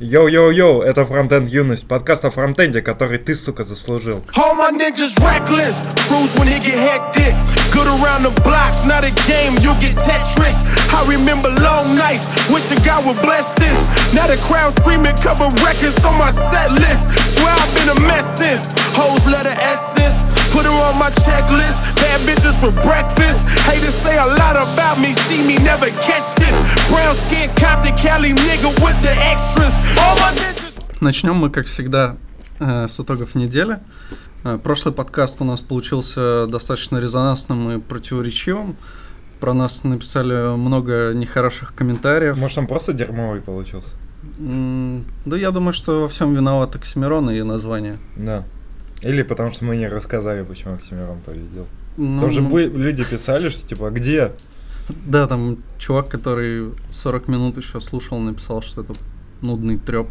Йоу-йоу-йоу, это Фронтенд Юность, подкаст о фронтенде, который ты, сука, заслужил. All my ninjas reckless, cruise when it get hectic. Good around the blocks, not a game, you get Tetris. I remember long nights, wishing God would bless this. Now the crowd screaming, cover records on my set list. Swear I've been a mess since. Hoes letter essence, Put her on my checklist. Bad bitches for breakfast. Haters say a lot about me, see me never catch this. Brown skin, Compton, Cali nigga with the extras. All my ninjas. Начнем мы, как всегда, э, с итогов недели. Э, Прошлый подкаст у нас получился достаточно резонансным и противоречивым. Про нас написали много нехороших комментариев. Может, он просто дерьмовый получился? Да я думаю, что во всем виноват Оксимирон и название. Да. Или потому что мы не рассказали, почему Оксимирон победил. Ну, Там же ну, люди писали, что типа, «А где? Да, там чувак, который 40 минут еще слушал, написал, что это нудный треп.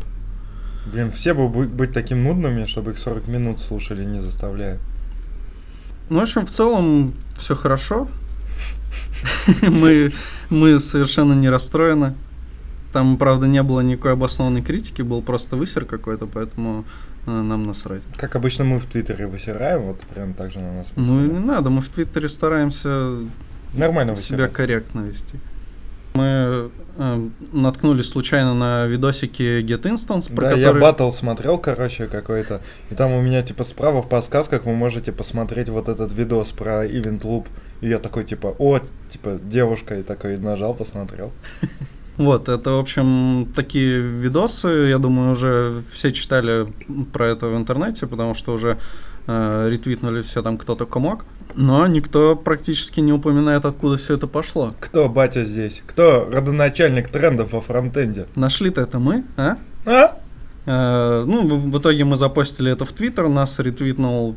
Блин, все бы бы- быть таким нудными, чтобы их 40 минут слушали, не заставляя. Ну, в общем, в целом все хорошо. мы, мы совершенно не расстроены. Там, правда, не было никакой обоснованной критики, был просто высер какой-то, поэтому нам насрать. Как обычно мы в Твиттере высираем, вот прям так же на нас Ну и не надо, мы в Твиттере стараемся Нормально себя высирают. корректно вести. Мы э, наткнулись случайно на видосики Get Instance, про Да, я который... батл смотрел, короче, какой-то. И там у меня, типа, справа в подсказках вы можете посмотреть вот этот видос про Event Loop. И я такой, типа, о, типа, девушка, и такой нажал, посмотрел. Вот, это, в общем, такие видосы, я думаю, уже все читали про это в интернете, потому что уже э, ретвитнули все там кто только мог, но никто практически не упоминает, откуда все это пошло. Кто батя здесь? Кто родоначальник трендов во фронтенде? Нашли-то это мы, а? А? Э, ну, в, итоге мы запостили это в Твиттер, нас ретвитнул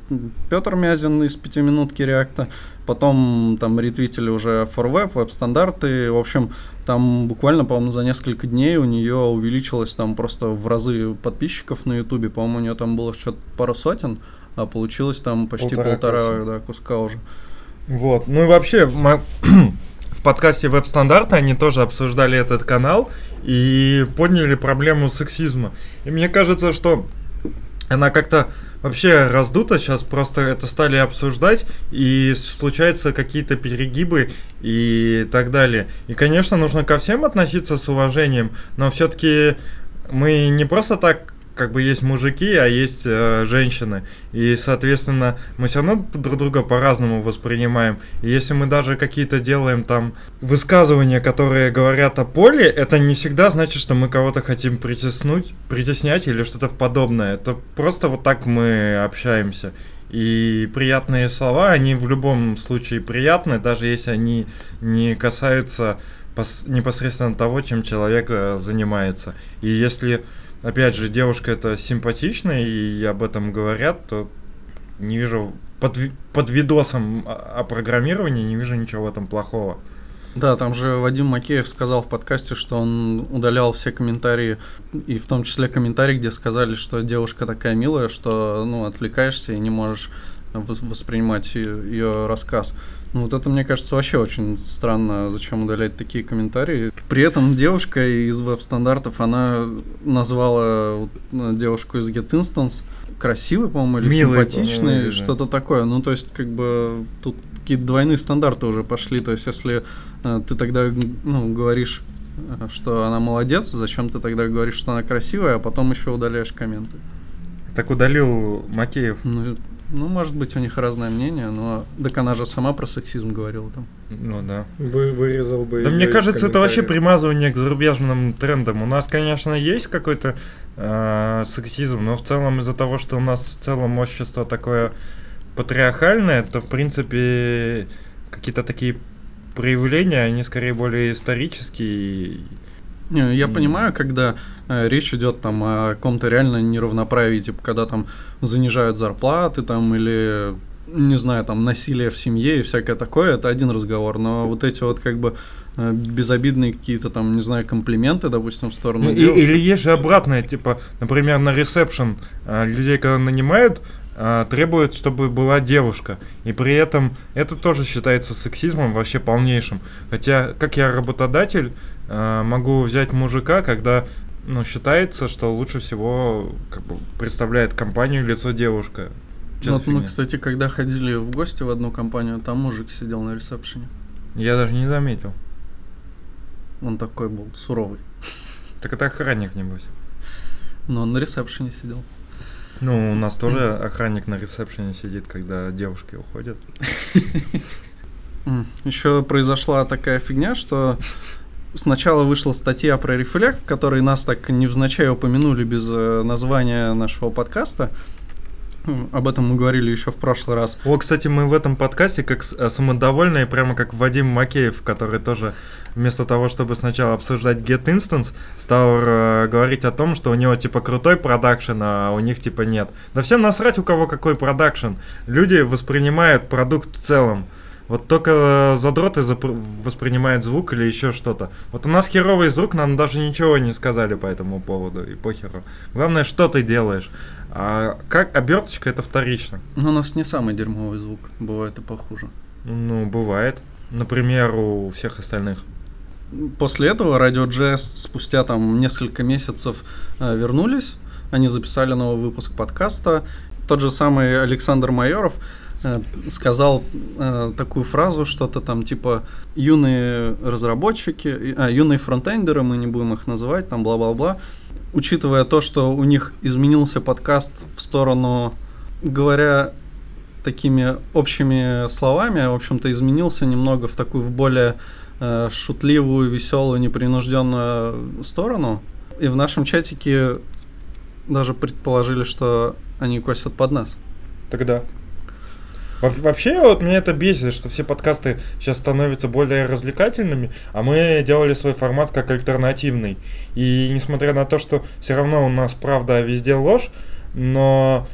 Петр Мязин из пятиминутки реакта, потом там ретвитили уже ForWeb, веб-стандарты, в общем, там буквально, по-моему, за несколько дней у нее увеличилось там просто в разы подписчиков на Ютубе, по-моему, у нее там было что-то пару сотен, а получилось там почти Полтора полтора, куска. да, куска уже. Вот. Ну и вообще, мо- в подкасте веб-стандарты они тоже обсуждали этот канал и подняли проблему сексизма. И мне кажется, что она как-то вообще раздута, сейчас просто это стали обсуждать, и случаются какие-то перегибы и так далее. И, конечно, нужно ко всем относиться с уважением, но все-таки мы не просто так как бы есть мужики, а есть э, женщины. И, соответственно, мы все равно друг друга по-разному воспринимаем. И если мы даже какие-то делаем там высказывания, которые говорят о поле, это не всегда значит, что мы кого-то хотим притеснуть, притеснять или что-то подобное. Это просто вот так мы общаемся. И приятные слова, они в любом случае приятны, даже если они не касаются пос- непосредственно того, чем человек э, занимается. И если, опять же, девушка это симпатичная и об этом говорят, то не вижу под, под видосом о, программировании не вижу ничего в этом плохого. Да, там же Вадим Макеев сказал в подкасте, что он удалял все комментарии, и в том числе комментарии, где сказали, что девушка такая милая, что ну, отвлекаешься и не можешь вос- воспринимать ее рассказ. Ну, вот это, мне кажется, вообще очень странно, зачем удалять такие комментарии. При этом девушка из веб-стандартов, она назвала ну, девушку из Get Instance красивой, по-моему, или Милой, симпатичной, да. что-то такое. Ну, то есть, как бы, тут какие-то двойные стандарты уже пошли. То есть, если э, ты тогда ну, говоришь, э, что она молодец, зачем ты тогда говоришь, что она красивая, а потом еще удаляешь комменты? Так удалил Макеев. Ну, ну, может быть, у них разное мнение, но так она же сама про сексизм говорила там. Ну да. Вы, вырезал бы. Да мне кажется, это вообще примазывание к зарубежным трендам. У нас, конечно, есть какой-то э, сексизм, но в целом из-за того, что у нас в целом общество такое патриархальное, то в принципе какие-то такие проявления, они скорее более исторические. Не, я М. понимаю, когда э, речь идет там о каком-то реально неравноправии, типа когда там занижают зарплаты там или не знаю, там насилие в семье и всякое такое, это один разговор, но вот эти вот как бы э, безобидные какие-то там, не знаю, комплименты, допустим, в сторону Ну, девушек. или есть же обратное, типа, например, на ресепшн а, людей, когда нанимают, а, требуют, чтобы была девушка. И при этом это тоже считается сексизмом вообще полнейшим. Хотя, как я работодатель, а, могу взять мужика, когда ну, считается, что лучше всего как бы, представляет компанию лицо девушка. Чё Ну, вот мы, фигня? кстати, когда ходили в гости в одну компанию, там мужик сидел на ресепшене. Я даже не заметил. Он такой был суровый. Так это охранник, небось. Но он на ресепшене сидел. Ну, у нас тоже охранник на ресепшене сидит, когда девушки уходят. Еще произошла такая фигня, что сначала вышла статья про рефлект, который нас так невзначай упомянули без э, названия нашего подкаста. Об этом мы говорили еще в прошлый раз. О, кстати, мы в этом подкасте как э, самодовольные, прямо как Вадим Макеев, который тоже вместо того, чтобы сначала обсуждать Get Instance, стал э, говорить о том, что у него типа крутой продакшн, а у них типа нет. Да всем насрать, у кого какой продакшн. Люди воспринимают продукт в целом. Вот только задроты запр- воспринимают звук или еще что-то. Вот у нас херовый звук, нам даже ничего не сказали по этому поводу, и похеру. Главное, что ты делаешь. А как оберточка, это вторично. Но у нас не самый дерьмовый звук, бывает и похуже. Ну, бывает. Например, у всех остальных. После этого Radio JS спустя там несколько месяцев э, вернулись, они записали новый выпуск подкаста. Тот же самый Александр Майоров э, сказал э, такую фразу, что-то там типа юные разработчики, а, юные фронтендеры, мы не будем их называть, там бла-бла-бла. Учитывая то, что у них изменился подкаст в сторону, говоря такими общими словами, в общем-то, изменился немного в такую в более э, шутливую, веселую, непринужденную сторону. И в нашем чатике даже предположили, что они косят под нас. Тогда. Во- Вообще, вот меня это бесит, что все подкасты сейчас становятся более развлекательными, а мы делали свой формат как альтернативный. И несмотря на то, что все равно у нас правда везде ложь, но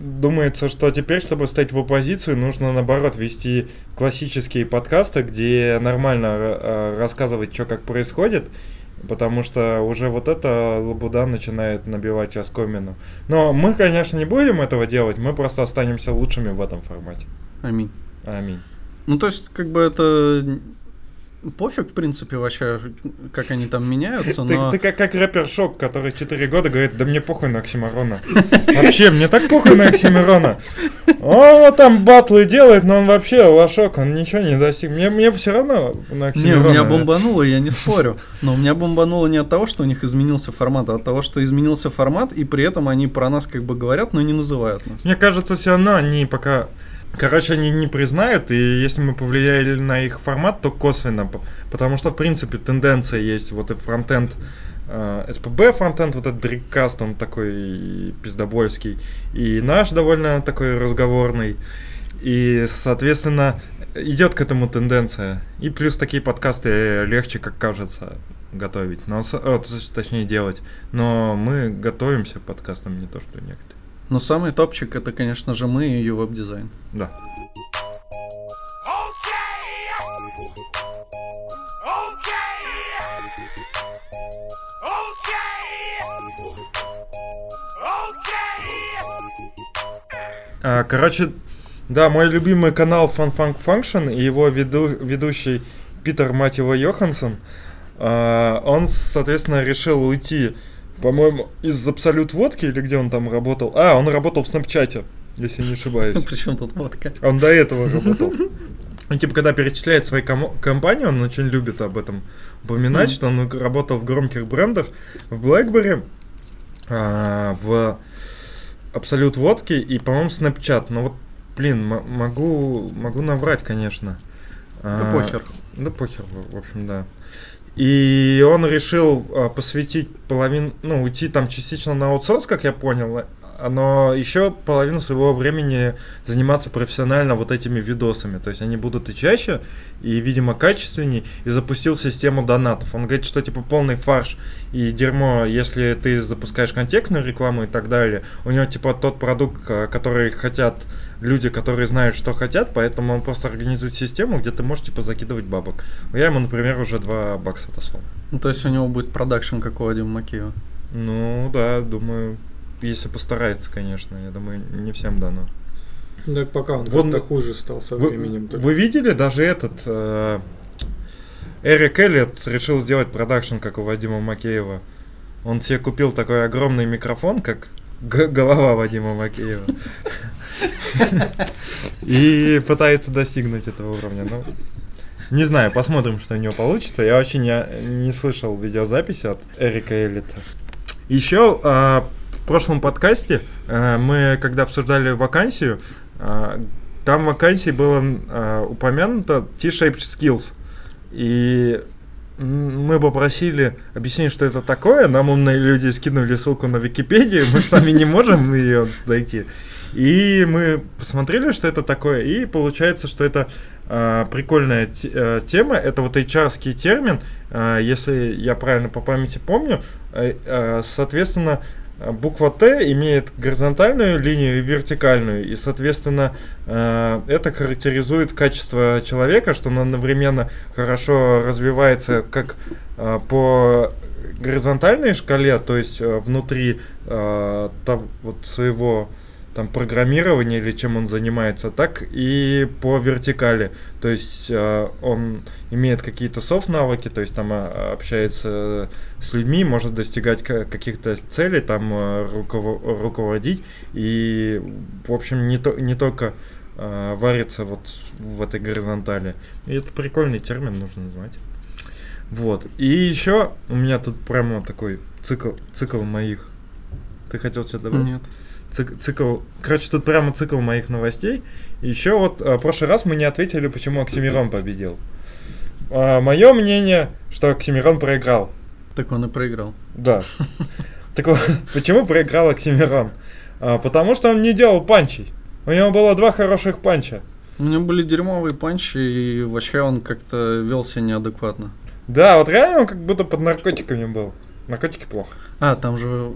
думается, что теперь, чтобы стать в оппозицию, нужно наоборот вести классические подкасты, где нормально э, рассказывать, что как происходит, потому что уже вот эта лабуда начинает набивать оскомину. Но мы, конечно, не будем этого делать, мы просто останемся лучшими в этом формате. Аминь. Аминь. Ну, то есть, как бы это пофиг, в принципе, вообще, как они там меняются, Ты, но... ты как, как рэпер Шок, который 4 года говорит, да мне похуй на Оксимирона. Вообще, мне так похуй на Оксимирона. Он там батлы делает, но он вообще лошок, он ничего не достиг. Мне, мне все равно на Не, Оксимирона. у меня бомбануло, я не спорю. Но у меня бомбануло не от того, что у них изменился формат, а от того, что изменился формат, и при этом они про нас как бы говорят, но не называют нас. Мне кажется, все равно они пока... Короче, они не признают, и если мы повлияли на их формат, то косвенно. Потому что, в принципе, тенденция есть. Вот и фронтенд, э, СПБ фронтенд, вот этот дриккаст, он такой пиздобольский. И наш довольно такой разговорный. И, соответственно, идет к этому тенденция. И плюс такие подкасты легче, как кажется, готовить. Но, точнее, делать. Но мы готовимся к подкастам, не то, что некоторые. Но самый топчик это, конечно же, мы и веб-дизайн. Да. А, короче, да, мой любимый канал Fun Funk Function и его веду- ведущий Питер, мать его, Йоханссон, а, он, соответственно, решил уйти, по-моему, из Абсолют Водки или где он там работал. А, он работал в Снапчате, если не ошибаюсь. Причем тут водка? Он до этого работал. Ну, типа, когда перечисляет свои комо- компании, он очень любит об этом упоминать, Мгм. что он работал в громких брендах, в BlackBerry, а, в Абсолют Водки и, по-моему, Snapchat. Но вот, блин, м- могу, могу наврать, конечно. Да А, похер. Да похер, в общем, да. И он решил а, посвятить половину, ну, уйти там частично на аутсорс, как я понял, но еще половину своего времени заниматься профессионально вот этими видосами. То есть они будут и чаще, и, видимо, качественнее, и запустил систему донатов. Он говорит, что типа полный фарш и дерьмо, если ты запускаешь контекстную рекламу и так далее. У него типа тот продукт, который хотят люди, которые знают, что хотят, поэтому он просто организует систему, где ты можешь типа закидывать бабок. Я ему, например, уже 2 бакса отослал. Ну, то есть у него будет продакшн, как у Вадима Макеева. Ну да, думаю, если постарается, конечно. Я думаю, не всем дано. Так пока он Вот как-то хуже стал со Вы, временем. только. вы видели даже этот э, Эрик Эллиот решил сделать продакшн, как у Вадима Макеева. Он себе купил такой огромный микрофон, как голова Вадима Макеева. И пытается достигнуть этого уровня. Ну, не знаю, посмотрим, что у него получится. Я вообще не, не слышал видеозаписи от Эрика Эллита. Еще а, прошлом подкасте а, мы, когда обсуждали вакансию, а, там в вакансии было а, упомянуто T-Shaped Skills. И мы попросили объяснить, что это такое. Нам умные люди скинули ссылку на Википедию, мы сами не можем ее найти. И мы посмотрели, что это такое, и получается, что это э, прикольная э, тема. Это вот HR-ский термин, э, если я правильно по памяти помню. Э, э, соответственно, э, буква Т имеет горизонтальную линию и вертикальную, и, соответственно, э, это характеризует качество человека, что он одновременно хорошо развивается как э, по горизонтальной шкале, то есть э, внутри тов- вот своего там программирования или чем он занимается, так и по вертикали. То есть э, он имеет какие-то софт-навыки, то есть там э, общается с людьми, может достигать ка- каких-то целей, там э, руково- руководить. И, в общем, не, то, не только э, варится вот в этой горизонтали. И это прикольный термин, нужно знать. Вот. И еще у меня тут прямо такой цикл, цикл моих. Ты хотел что-то добавить? Нет. Цик- цикл. Короче, тут прямо цикл моих новостей. Еще вот э, в прошлый раз мы не ответили, почему Оксимирон победил. мое мнение, что Оксимирон проиграл. Так он и проиграл. Да. Так вот, почему проиграл Оксимирон? А, потому что он не делал панчей. У него было два хороших панча. У него были дерьмовые панчи, и вообще он как-то вел себя неадекватно. Да, вот реально он как будто под наркотиками был. Наркотики плохо. А, там же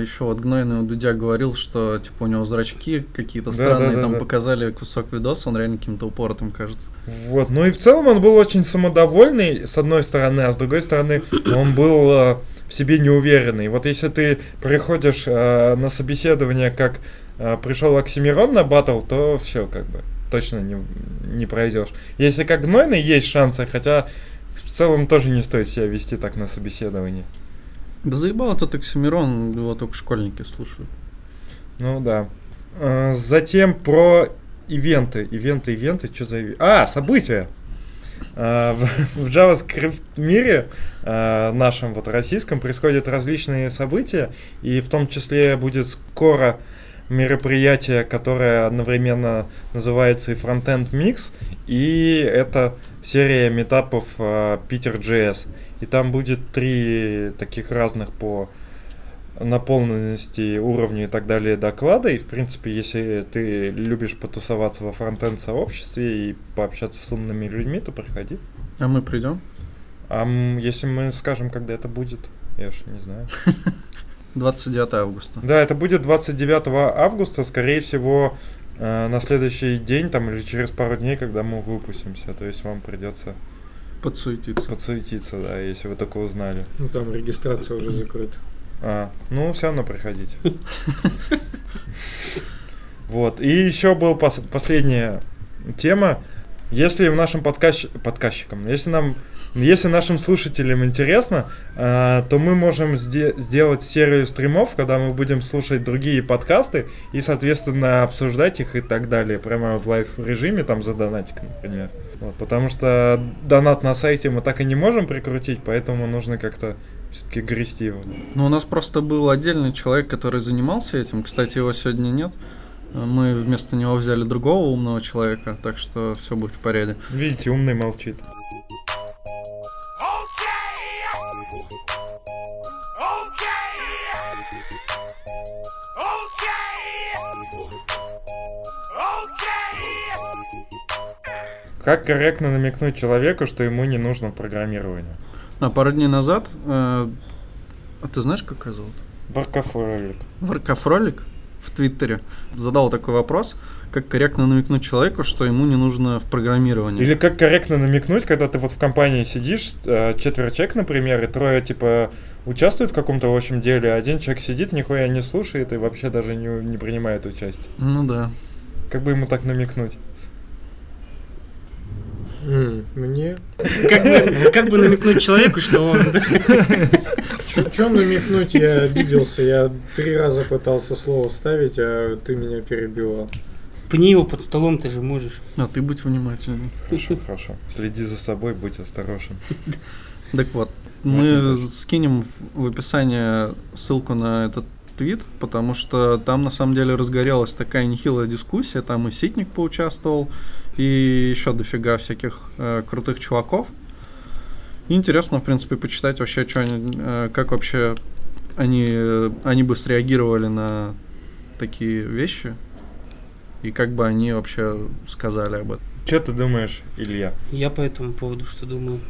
еще вот Гнойный у Дудя говорил, что типа у него зрачки какие-то Да, странные, да, да, там да. показали кусок видоса, он реально каким-то упоротым кажется. Вот, ну и в целом он был очень самодовольный, с одной стороны, а с другой стороны, он был э, в себе неуверенный. Вот если ты приходишь э, на собеседование, как э, пришел Оксимирон на батл, то все, как бы, точно не, не пройдешь. Если как гнойный, есть шансы, хотя в целом тоже не стоит себя вести так на собеседовании. Да заебал этот Оксимирон, его только школьники слушают. Ну да. Э, Затем про ивенты. Ивенты, ивенты, что за иви- А, события. Э, В JavaScript мире, э, нашем вот российском, происходят различные события, и в том числе будет скоро мероприятие, которое одновременно называется и Frontend Mix, и это серия метапов э, Питер JS. И там будет три таких разных по наполненности, уровню и так далее доклада. И, в принципе, если ты любишь потусоваться во фронтенд сообществе и пообщаться с умными людьми, то приходи. А мы придем? А если мы скажем, когда это будет, я ж не знаю. 29 августа. Да, это будет 29 августа, скорее всего, э, на следующий день там или через пару дней, когда мы выпустимся. То есть вам придется Подсуетиться. подсуетиться, да, если вы только узнали. Ну там регистрация уже закрыта. А, ну, все равно приходите. Вот. И еще был пос- последняя тема. Если в нашем подкаст... подкастчикам, если нам, если нашим слушателям интересно, а, то мы можем сде- сделать серию стримов, когда мы будем слушать другие подкасты и, соответственно, обсуждать их и так далее, прямо в live режиме, там за донатик, например. Вот, потому что донат на сайте мы так и не можем прикрутить, поэтому нужно как-то все-таки грести его. Ну, у нас просто был отдельный человек, который занимался этим. Кстати, его сегодня нет. Мы вместо него взяли другого умного человека, так что все будет в порядке. Видите, умный молчит. Как корректно намекнуть человеку, что ему не нужно программирование? А пару дней назад, э, а ты знаешь, как ее зовут? Баркафоролик. Варкафролик в Твиттере задал такой вопрос, как корректно намекнуть человеку, что ему не нужно в программировании. Или как корректно намекнуть, когда ты вот в компании сидишь, э, четверо человек, например, и трое, типа, участвуют в каком-то, в общем, деле, а один человек сидит, нихуя не слушает и вообще даже не, не принимает участие. Ну да. Как бы ему так намекнуть? Мне? Как бы, как бы намекнуть человеку, что он... Че намекнуть, я обиделся. Я три раза пытался слово вставить, а ты меня перебивал. Пни его под столом, ты же можешь. А ты будь внимательней. Хорошо. Следи за собой, будь осторожен. Так вот, Можно мы скинем в в описании ссылку на этот твит, потому что там на самом деле разгорелась такая нехилая дискуссия, там и Ситник поучаствовал, и еще дофига всяких э, крутых чуваков. И интересно, в принципе, почитать вообще, что они, э, как вообще они, э, они бы среагировали на такие вещи, и как бы они вообще сказали об этом. Что ты думаешь, Илья? Я по этому поводу что думаю.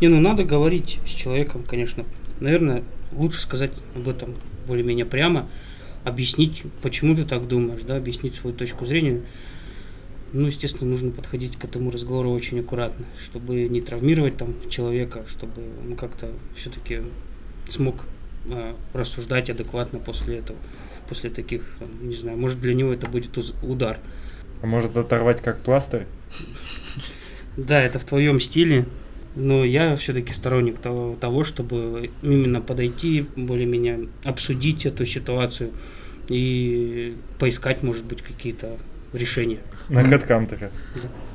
Не, ну надо говорить с человеком, конечно. Наверное, лучше сказать об этом более-менее прямо, объяснить, почему ты так думаешь, да, объяснить свою точку зрения. Ну, естественно, нужно подходить к этому разговору очень аккуратно, чтобы не травмировать там человека, чтобы он как-то все-таки смог э, рассуждать адекватно после этого, после таких, не знаю, может для него это будет удар. А может оторвать как пластырь? Да, это в твоем стиле, но я все-таки сторонник того, того, чтобы именно подойти, более-менее обсудить эту ситуацию и поискать, может быть, какие-то решения. На хедхантере.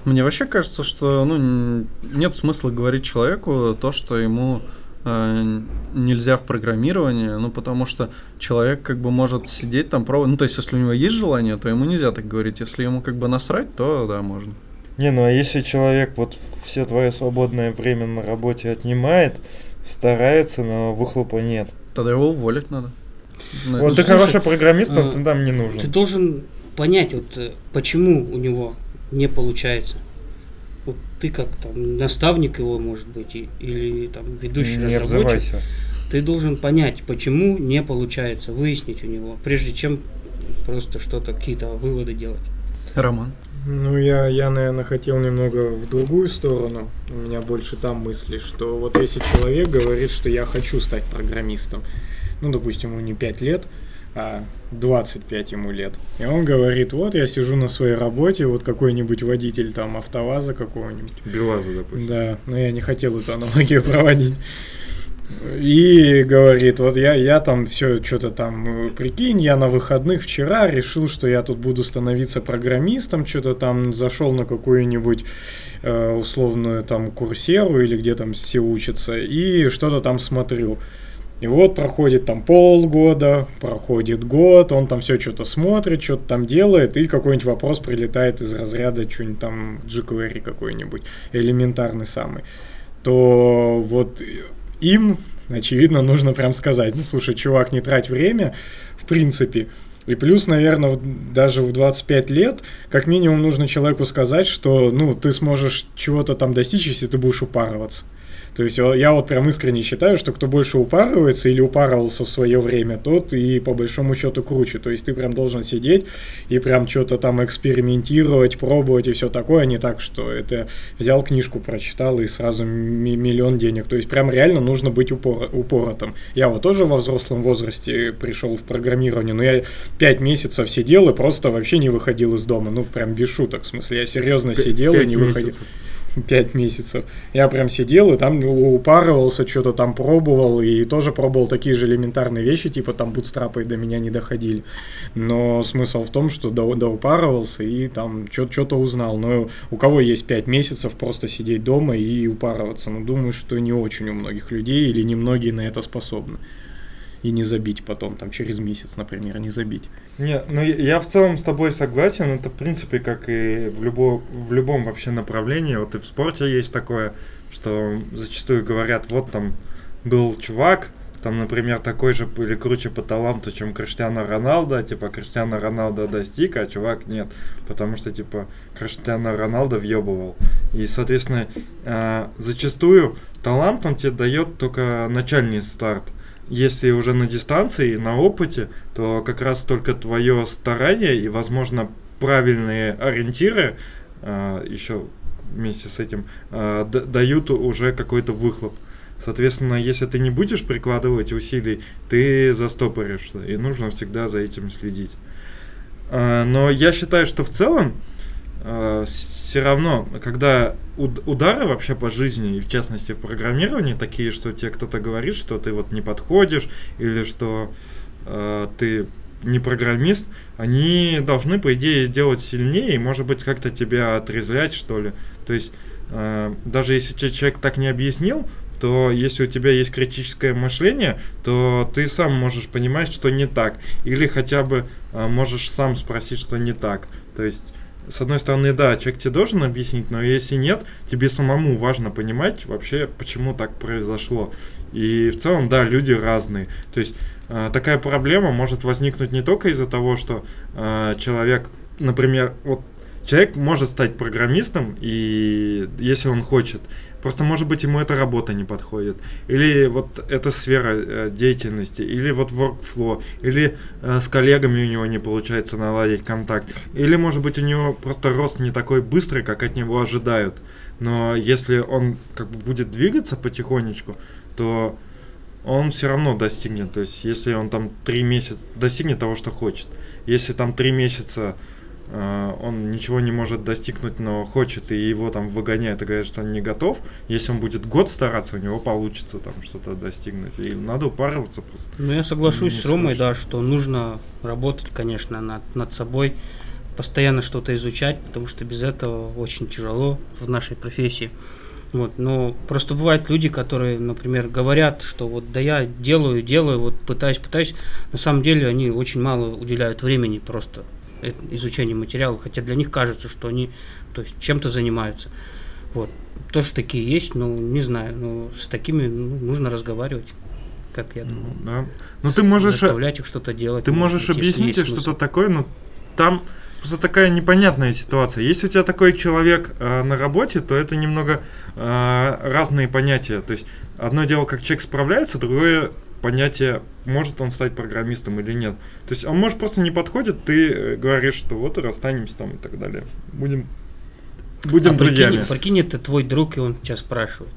Мне вообще кажется, что ну, нет смысла говорить человеку то, что ему э, нельзя в программировании, ну, потому что человек как бы может сидеть там, пробовать, ну, то есть, если у него есть желание, то ему нельзя так говорить, если ему как бы насрать, то да, можно. Не, ну а если человек вот все твое свободное время на работе отнимает, старается, но выхлопа нет. Тогда его уволить надо. Вот Ну, ты слушай, хороший программист, но а, ты там не Ты нужен. должен понять, вот э, почему у него не получается. Вот ты как там наставник его, может быть, и- или там ведущий Не разработчик. обзывайся. Ты должен понять, почему не получается, выяснить у него, прежде чем просто что-то, какие-то выводы делать. Роман. Ну, я, я, наверное, хотел немного в другую сторону. У меня больше там мысли, что вот если человек говорит, что я хочу стать программистом, ну, допустим, ему не 5 лет, а 25 ему лет. И он говорит, вот я сижу на своей работе, вот какой-нибудь водитель там автоваза какого-нибудь. Белаза, допустим. Да, но я не хотел эту аналогию проводить. И говорит, вот я, я там все что-то там, э, прикинь, я на выходных вчера решил, что я тут буду становиться программистом, что-то там зашел на какую-нибудь э, условную там курсеру или где там все учатся, и что-то там смотрю. И вот проходит там полгода, проходит год, он там все что-то смотрит, что-то там делает, и какой-нибудь вопрос прилетает из разряда что-нибудь там jQuery какой-нибудь, элементарный самый. То вот им, очевидно, нужно прям сказать, ну, слушай, чувак, не трать время, в принципе. И плюс, наверное, даже в 25 лет, как минимум, нужно человеку сказать, что, ну, ты сможешь чего-то там достичь, если ты будешь упарываться. То есть э, я вот прям искренне считаю, что кто больше упарывается или упарывался в свое время, тот и по большому счету круче. То есть ты прям должен сидеть и прям что-то там экспериментировать, пробовать и все такое, а не так, что это взял книжку, прочитал и сразу ми- миллион денег. То есть прям реально нужно быть упор- упоротым. Я вот тоже во взрослом возрасте пришел в программирование, но я пять месяцев сидел и просто вообще не выходил из дома. Ну прям без шуток, в смысле, я серьезно сидел и не выходил. месяцев. Пять месяцев. Я прям сидел и там упарывался, что-то там пробовал, и тоже пробовал такие же элементарные вещи, типа там бутстрапы до меня не доходили. Но смысл в том, что до, доупарывался и там что-то узнал. Но у кого есть пять месяцев просто сидеть дома и упарываться? Ну, думаю, что не очень у многих людей или немногие на это способны. И не забить потом, там, через месяц, например, не забить. Не, ну я- в целом с тобой согласен. Это в принципе как и в, любо, в любом вообще направлении. Вот и в спорте есть такое, что зачастую говорят, вот там был чувак, там, например, такой же или круче по таланту, чем Криштиано Роналдо, типа Криштиано Роналдо достиг, а чувак нет, потому что типа Криштиано Роналдо въебывал. И, соответственно, э, зачастую талант он тебе дает только начальный старт. Если уже на дистанции, на опыте, то как раз только твое старание и, возможно, правильные ориентиры еще вместе с этим э, дают уже какой-то выхлоп. Соответственно, если ты не будешь прикладывать усилий, ты застопоришься, и нужно всегда за этим следить. А, Но я считаю, что в целом все равно, когда уд- удары вообще по жизни, и в частности в программировании, такие, что тебе кто-то говорит, что ты вот не подходишь, или что э, ты не программист, они должны, по идее, делать сильнее и, может быть, как-то тебя отрезвлять, что ли. То есть, э, даже если человек так не объяснил, то если у тебя есть критическое мышление, то ты сам можешь понимать, что не так. Или хотя бы э, можешь сам спросить, что не так. То есть с одной стороны, да, человек тебе должен объяснить, но если нет, тебе самому важно понимать вообще, почему так произошло. И в целом, да, люди разные. То есть э, такая проблема может возникнуть не только из-за того, что э, человек, например, вот человек может стать программистом, и если он хочет, Просто, может быть, ему эта работа не подходит. Или вот эта сфера э, деятельности, или вот workflow, или э, с коллегами у него не получается наладить контакт. Или, может быть, у него просто рост не такой быстрый, как от него ожидают. Но если он как бы будет двигаться потихонечку, то он все равно достигнет. То есть, если он там три месяца достигнет того, что хочет. Если там три месяца он ничего не может достигнуть, но хочет, и его там выгоняют и говорят, что он не готов, если он будет год стараться, у него получится там что-то достигнуть. И надо упарываться просто. Ну, я соглашусь с Ромой, да, что нужно работать, конечно, над, над собой, постоянно что-то изучать, потому что без этого очень тяжело в нашей профессии. Вот, но просто бывают люди, которые, например, говорят, что вот да я делаю, делаю, вот пытаюсь, пытаюсь. На самом деле они очень мало уделяют времени просто изучение материала, хотя для них кажется, что они то есть, чем-то занимаются. Вот. Тоже такие есть, ну, не знаю, но с такими ну, нужно разговаривать, как я думаю. Ну, да. Ну, ты можешь... Заставлять их что-то делать. Ты можешь объяснить что-то такое, но там просто такая непонятная ситуация. Если у тебя такой человек э, на работе, то это немного э, разные понятия. То есть одно дело, как человек справляется, другое понятие, может он стать программистом или нет. То есть он может просто не подходит, ты э, говоришь, что вот и расстанемся там и так далее. Будем, будем а друзьями. Прикинь, прикинь, это твой друг, и он тебя спрашивает.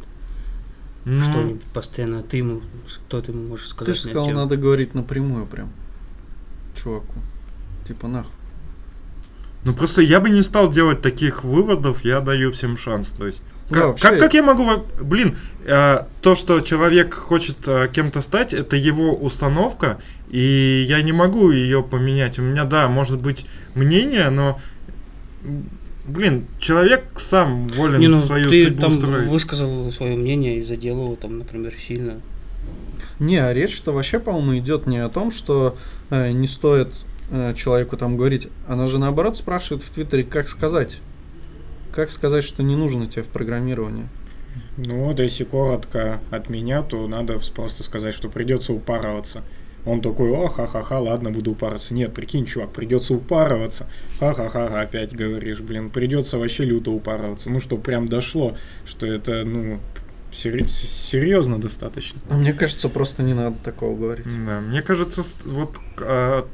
Ну, что-нибудь постоянно, ты ему, кто ты ему можешь сказать? Ты же сказал, надо говорить напрямую прям чуваку. Типа нахуй. Ну просто я бы не стал делать таких выводов, я даю всем шанс. То есть как, как, как я могу... Блин, э, то, что человек хочет э, кем-то стать, это его установка, и я не могу ее поменять. У меня, да, может быть мнение, но... Блин, человек сам волен не, ну, свою ты судьбу там строить. высказал свое мнение и задел его там, например, сильно. Не, а речь-то вообще, по-моему, идет не о том, что э, не стоит э, человеку там говорить. Она же наоборот спрашивает в Твиттере, как сказать. Как сказать, что не нужно тебе в программировании? Ну, да если коротко от меня, то надо просто сказать, что придется упарываться. Он такой, о, ха-ха-ха, ладно, буду упарываться. Нет, прикинь, чувак, придется упарываться. Ха-ха-ха, опять говоришь, блин, придется вообще люто упарываться. Ну, что прям дошло, что это, ну, серьезно достаточно. А мне кажется, просто не надо такого говорить. Да, мне кажется, вот а,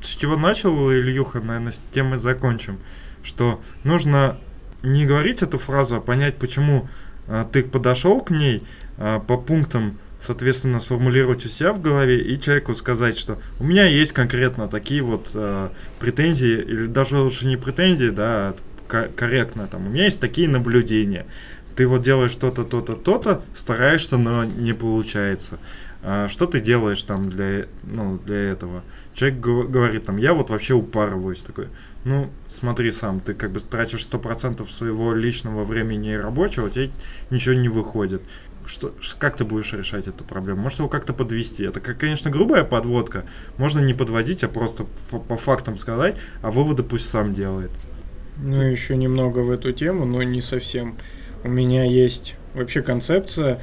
с чего начал Ильюха, наверное, с тем и закончим, что нужно не говорить эту фразу, а понять, почему а, ты подошел к ней а, по пунктам, соответственно, сформулировать у себя в голове и человеку сказать, что у меня есть конкретно такие вот а, претензии, или даже лучше не претензии, да, а корректно, там, у меня есть такие наблюдения. Ты вот делаешь что-то, то-то, то-то, стараешься, но не получается. А, что ты делаешь там для, ну, для этого? Человек говорит там, я вот вообще упарываюсь такой. Ну, смотри сам, ты как бы тратишь 100% своего личного времени и рабочего, у тебя ничего не выходит. Что, как ты будешь решать эту проблему? Может его как-то подвести? Это, конечно, грубая подводка. Можно не подводить, а просто по фактам сказать, а выводы пусть сам делает. Ну, еще немного в эту тему, но не совсем. У меня есть вообще концепция,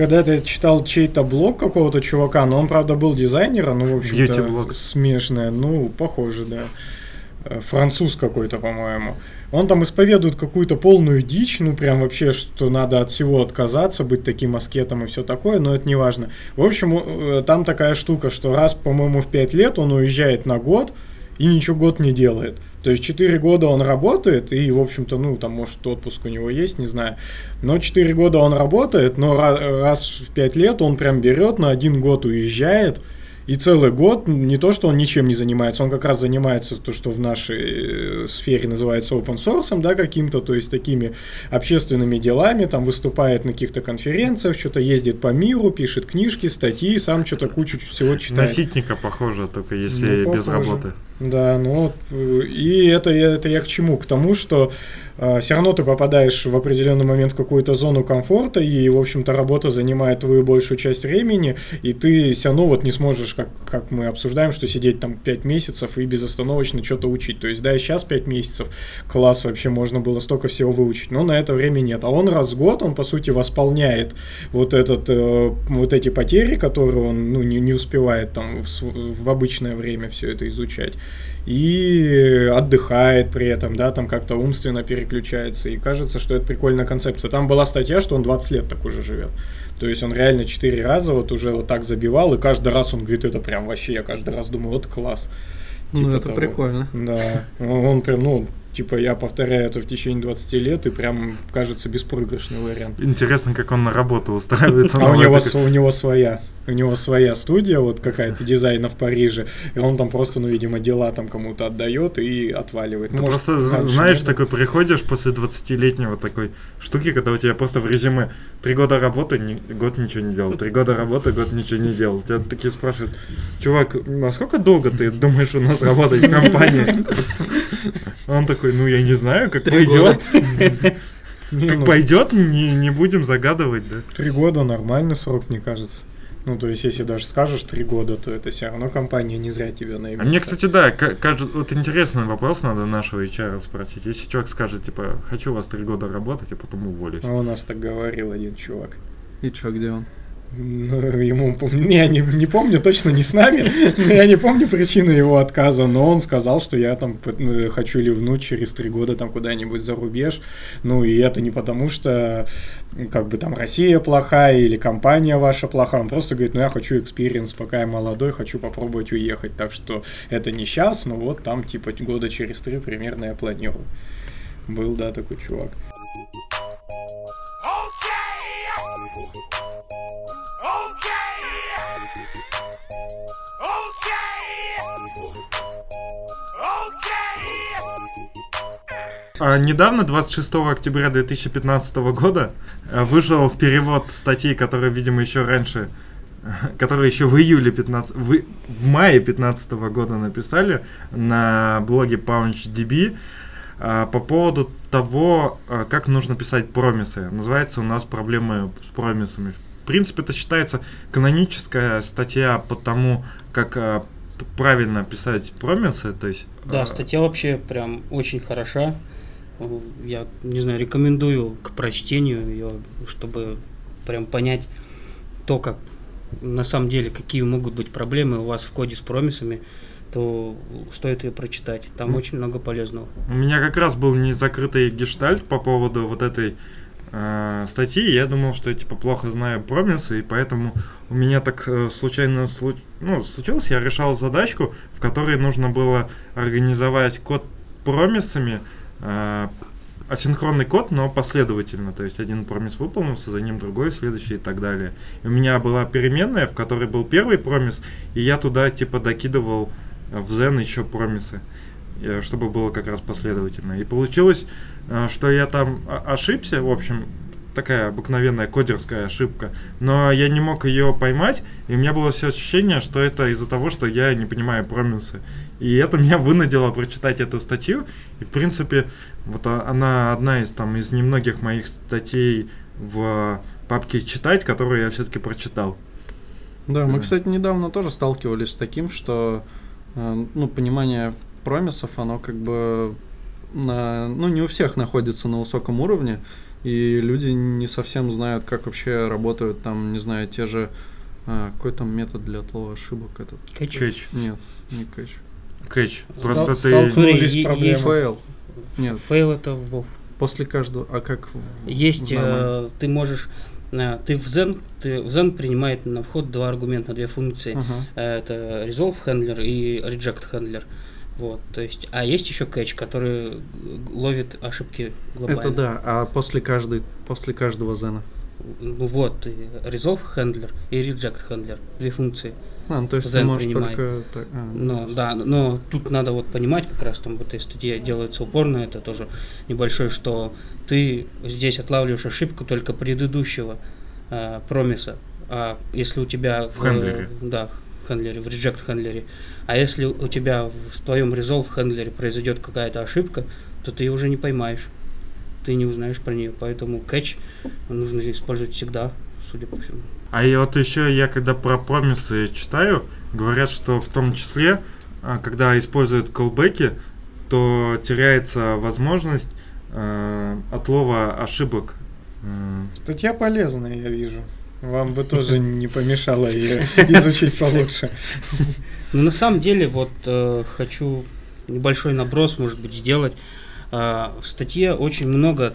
когда ты читал чей-то блог какого-то чувака, но он, правда, был дизайнером, ну, в общем-то, смешное, ну, похоже, да. Э, француз какой-то, по-моему. Он там исповедует какую-то полную дичь, ну, прям вообще, что надо от всего отказаться, быть таким аскетом и все такое, но это не важно. В общем, э, там такая штука, что раз, по-моему, в пять лет он уезжает на год и ничего год не делает. То есть 4 года он работает, и, в общем-то, ну, там, может, отпуск у него есть, не знаю. Но 4 года он работает, но раз в 5 лет он прям берет, на один год уезжает, И целый год, не то, что он ничем не занимается, он как раз занимается то, что в нашей э, сфере называется open source, да, каким-то, то есть такими общественными делами, там выступает на каких-то конференциях, что-то ездит по миру, пишет книжки, статьи, сам что-то кучу всего читает. На ситника похоже, только если Ну, без похоже. работы. Да, ну э, и это, это я к чему? К тому, что все равно ты попадаешь в определенный момент в какую-то зону комфорта, и, в общем-то, работа занимает твою большую часть времени, и ты все равно вот не сможешь, как, как мы обсуждаем, что сидеть там 5 месяцев и безостановочно что-то учить. То есть, да, сейчас 5 месяцев класс вообще можно было столько всего выучить, но на это время нет. А он раз в год, он, по сути, восполняет вот, этот, э, вот эти потери, которые он ну, не, не успевает там в, в обычное время все это изучать и отдыхает при этом, да, там как-то умственно переключается, и кажется, что это прикольная концепция. Там была статья, что он 20 лет так уже живет. То есть он реально 4 раза вот уже вот так забивал, и каждый раз он говорит, это прям вообще, я каждый раз думаю, вот класс. Ну, Типа это того. прикольно. Да, он прям, ну, типа я повторяю это в течение 20 лет, и прям кажется беспроигрышный вариант. Интересно, как он на работу устраивается. А у него, у него своя, у него своя студия, вот какая-то дизайна в Париже, и он там просто, ну, видимо, дела там кому-то отдает и отваливает. Ты Может, просто знаешь, такой приходишь после 20-летнего такой штуки, когда у тебя просто в резюме три года работы, ни- год ничего не делал, три года работы, год ничего не делал. Тебя такие спрашивают, чувак, насколько долго ты думаешь у нас работать в компании? Он такой, ну я не знаю, как Три пойдет. Как ну, пойдет, не, не будем загадывать, да. Три года нормальный срок, мне кажется. Ну, то есть, если даже скажешь три года, то это все равно компания не зря тебя наймет. А мне, кстати, да, ка- кажется, вот интересный вопрос надо нашего HR спросить. Если человек скажет, типа, хочу у вас три года работать, а потом уволюсь. А у нас так говорил один чувак. И чё, где он? Ну, ему, я не, не помню, точно не с нами, я не помню причины его отказа, но он сказал, что я там ну, хочу ливнуть через три года там куда-нибудь за рубеж, ну и это не потому, что как бы там Россия плохая или компания ваша плохая, он просто говорит, ну я хочу experience, пока я молодой, хочу попробовать уехать, так что это не сейчас, но вот там типа года через три примерно я планирую. Был, да, такой чувак. А, недавно, 26 октября 2015 года, вышел перевод статьи, которая, видимо, еще раньше, которые еще в июле 15, в, в мае 15 года написали на блоге PounchDB а, по поводу того, а, как нужно писать промисы. Называется у нас проблемы с промисами. В принципе, это считается каноническая статья по тому, как п- правильно писать промисы, то есть... Да, а, статья вообще прям очень хороша. Э, Я не знаю, рекомендую к прочтению ее, чтобы прям понять то, как на самом деле какие могут быть проблемы у вас в коде с промисами, то стоит ее прочитать. Там Мгм. очень много полезного. У меня как раз был незакрытый гештальт по поводу вот этой э, статьи. Я думал, что я типа плохо знаю промисы, и поэтому у меня так э, случайно слу- ну, случилось. Я решал задачку, в которой нужно было организовать код промисами, э, асинхронный код, но последовательно. То есть один промис выполнился, за ним другой, следующий и так далее. И у меня была переменная, в которой был первый промис, и я туда типа докидывал в Zen еще промисы э, чтобы было как раз последовательно. И получилось, э, что я там ошибся, в общем, такая обыкновенная кодерская ошибка, но я не мог ее поймать, и у меня было все ощущение, что это из-за того, что я не понимаю промисы. И это меня вынудило прочитать эту статью, и в принципе, вот она одна из там из немногих моих статей в папке читать, которую я все-таки прочитал. Да, мы, Да. кстати, недавно тоже сталкивались с таким, что э, ну, понимание промисов, оно как бы на, ну, не у всех находится на высоком уровне, и люди не совсем знают, как вообще работают там, не знаю, те же а, какой там метод для отлова ошибок этот? Кэч. Кэч. Нет, не кэч. Кэч. Стал- Просто ты... столкнулись с проблемой. Фейл. Нет, Фейл это в после каждого. А как? в- Есть, э, ты можешь, э, ты в Zen, ты в Zen принимает на вход два аргумента, две функции. Э, Это resolve handler и reject handler. Вот, то есть, а есть еще catch, который ловит ошибки глобально. Это да, а после каждой, после каждого зена. Ну вот, и resolve handler и reject handler, две функции. А, ну, то есть ты then можешь принимает. только... так- а, Но, да, но тут надо вот понимать, как раз там в этой статье делается упор на это тоже небольшой, что ты здесь отлавливаешь ошибку только предыдущего э, промиса. А если у тебя В хендлере. да, в хендлере, в reject хендлере. А если у тебя в твоем resolve хендлере произойдет какая-то ошибка, то ты ее уже не поймаешь. Ты не узнаешь про нее. Поэтому catch нужно использовать всегда, судя по всему. А и вот еще я когда про промисы читаю, говорят, что в том числе, а, когда используют колбеки, то теряется возможность э, отлова ошибок. Э, Статья полезная, я вижу. Вам бы тоже не помешало ее изучить получше. Ну, на самом деле, вот э, хочу небольшой наброс, может быть, сделать. Э, в статье очень много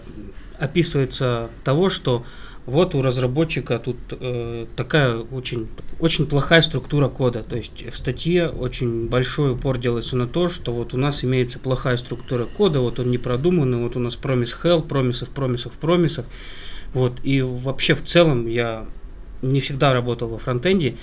описывается того, что вот у разработчика тут э, такая очень, очень плохая структура кода. То есть в статье очень большой упор делается на то, что вот у нас имеется плохая структура кода, вот он не продуманный, вот у нас промис hell, промисов, промисов, промисов. Вот, и вообще в целом я не всегда работал во фронтенде,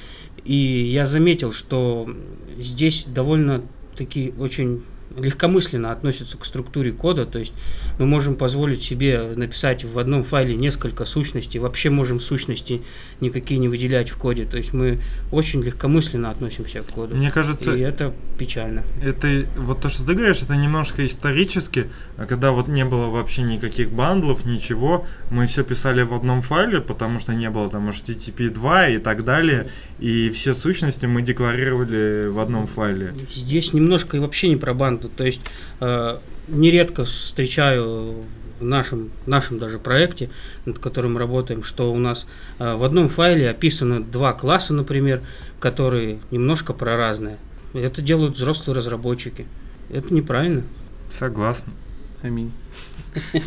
и я заметил, что здесь довольно таки очень легкомысленно относятся к структуре кода, то есть мы можем позволить себе написать в одном файле несколько сущностей, вообще можем сущности никакие не выделять в коде, то есть мы очень легкомысленно относимся к коду. Мне кажется, И это печально. это вот то, что ты говоришь, это немножко исторически, а когда вот не было вообще никаких бандлов, ничего, мы все писали в одном файле, потому что не было там HTTP 2 и так далее, и все сущности мы декларировали в одном файле. Здесь немножко и вообще не про банду. То есть э, нередко встречаю в нашем, нашем даже проекте, над которым мы работаем, что у нас э, в одном файле описано два класса, например, которые немножко проразные. Это делают взрослые разработчики. Это неправильно. Согласен. Аминь.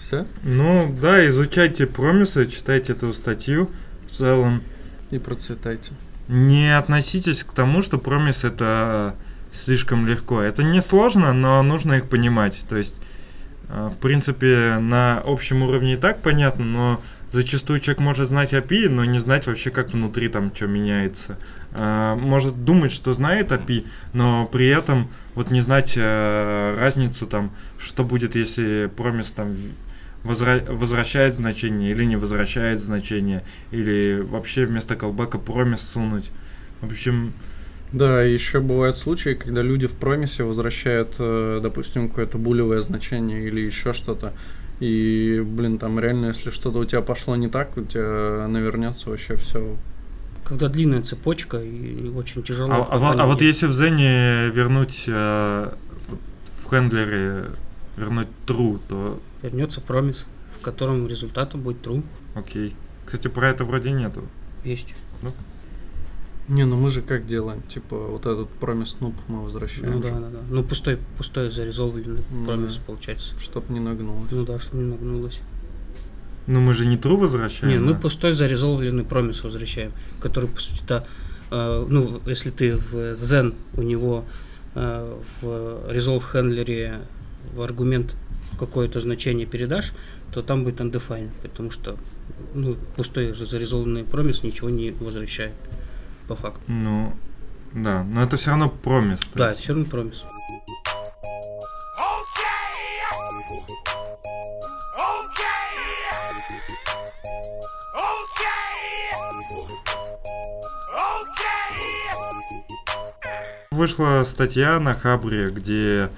Все? Ну да, изучайте промисы, читайте эту статью. В целом, И процветайте. не относитесь к тому, что промис это слишком легко. Это не сложно, но нужно их понимать. То есть, э, в принципе, на общем уровне и так понятно, но зачастую человек может знать API, но не знать вообще, как внутри там что меняется. Э, Может думать, что знает API, но при этом вот не знать э, разницу там, что будет, если промис там возра- возвращает значение или не возвращает значение, или вообще вместо колбека промис сунуть. В общем, Да, еще бывают случаи, когда люди в промисе возвращают, э, допустим, какое-то булевое значение или еще что-то. И, блин, там реально, если что-то у тебя пошло не так, у тебя навернется вообще все. Когда длинная цепочка и, очень тяжело. А, а а вот если в Зене вернуть э, в хендлере вернуть true, то Вернется промис, в котором результатом будет true. окей. Кстати, про это вроде нету. Есть. Не, ну мы же как делаем? Типа, вот этот промис нуб мы возвращаем. Ну да, да, да. Ну пустой, пустой зарезолвленный Ну промис да. получается. Чтоб не нагнулось. Ну да, чтобы не нагнулось. Ну мы же не true возвращаем. Не, мы а? пустой зарезолвленный промис возвращаем, который, по сути, то, э, ну, если ты в Zen у него э, в resolve хендлере в аргумент какое-то значение передашь, то там будет undefined, потому что ну, пустой зарезолвленный промис ничего не возвращает по факту. Ну, да, но это все равно промис. Да, это есть. все равно промис. Вышла статья на Хабре, где,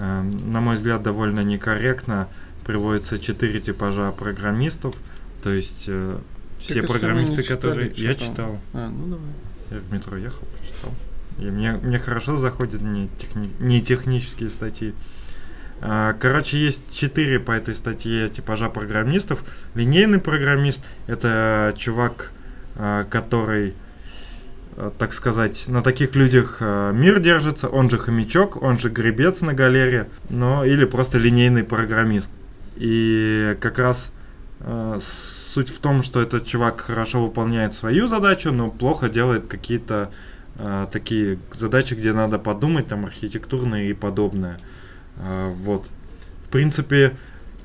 на мой взгляд, довольно некорректно приводится четыре типажа программистов. То есть э, все программисты, читали, которые... чё Я читал. А, ну давай. Я в метро ехал, почитал. И мне, мне хорошо заходят не, техни- не технические статьи. А, Короче, есть четыре по этой статье типажа программистов. Линейный программист — это чувак, а, который, так сказать, на таких людях а, мир держится. Он же хомячок, он же гребец на галере, но или просто линейный программист. И как раз а, суть в том, что этот чувак хорошо выполняет свою задачу, но плохо делает какие-то а, такие задачи, где надо подумать, там архитектурные и подобное. А, вот. В принципе,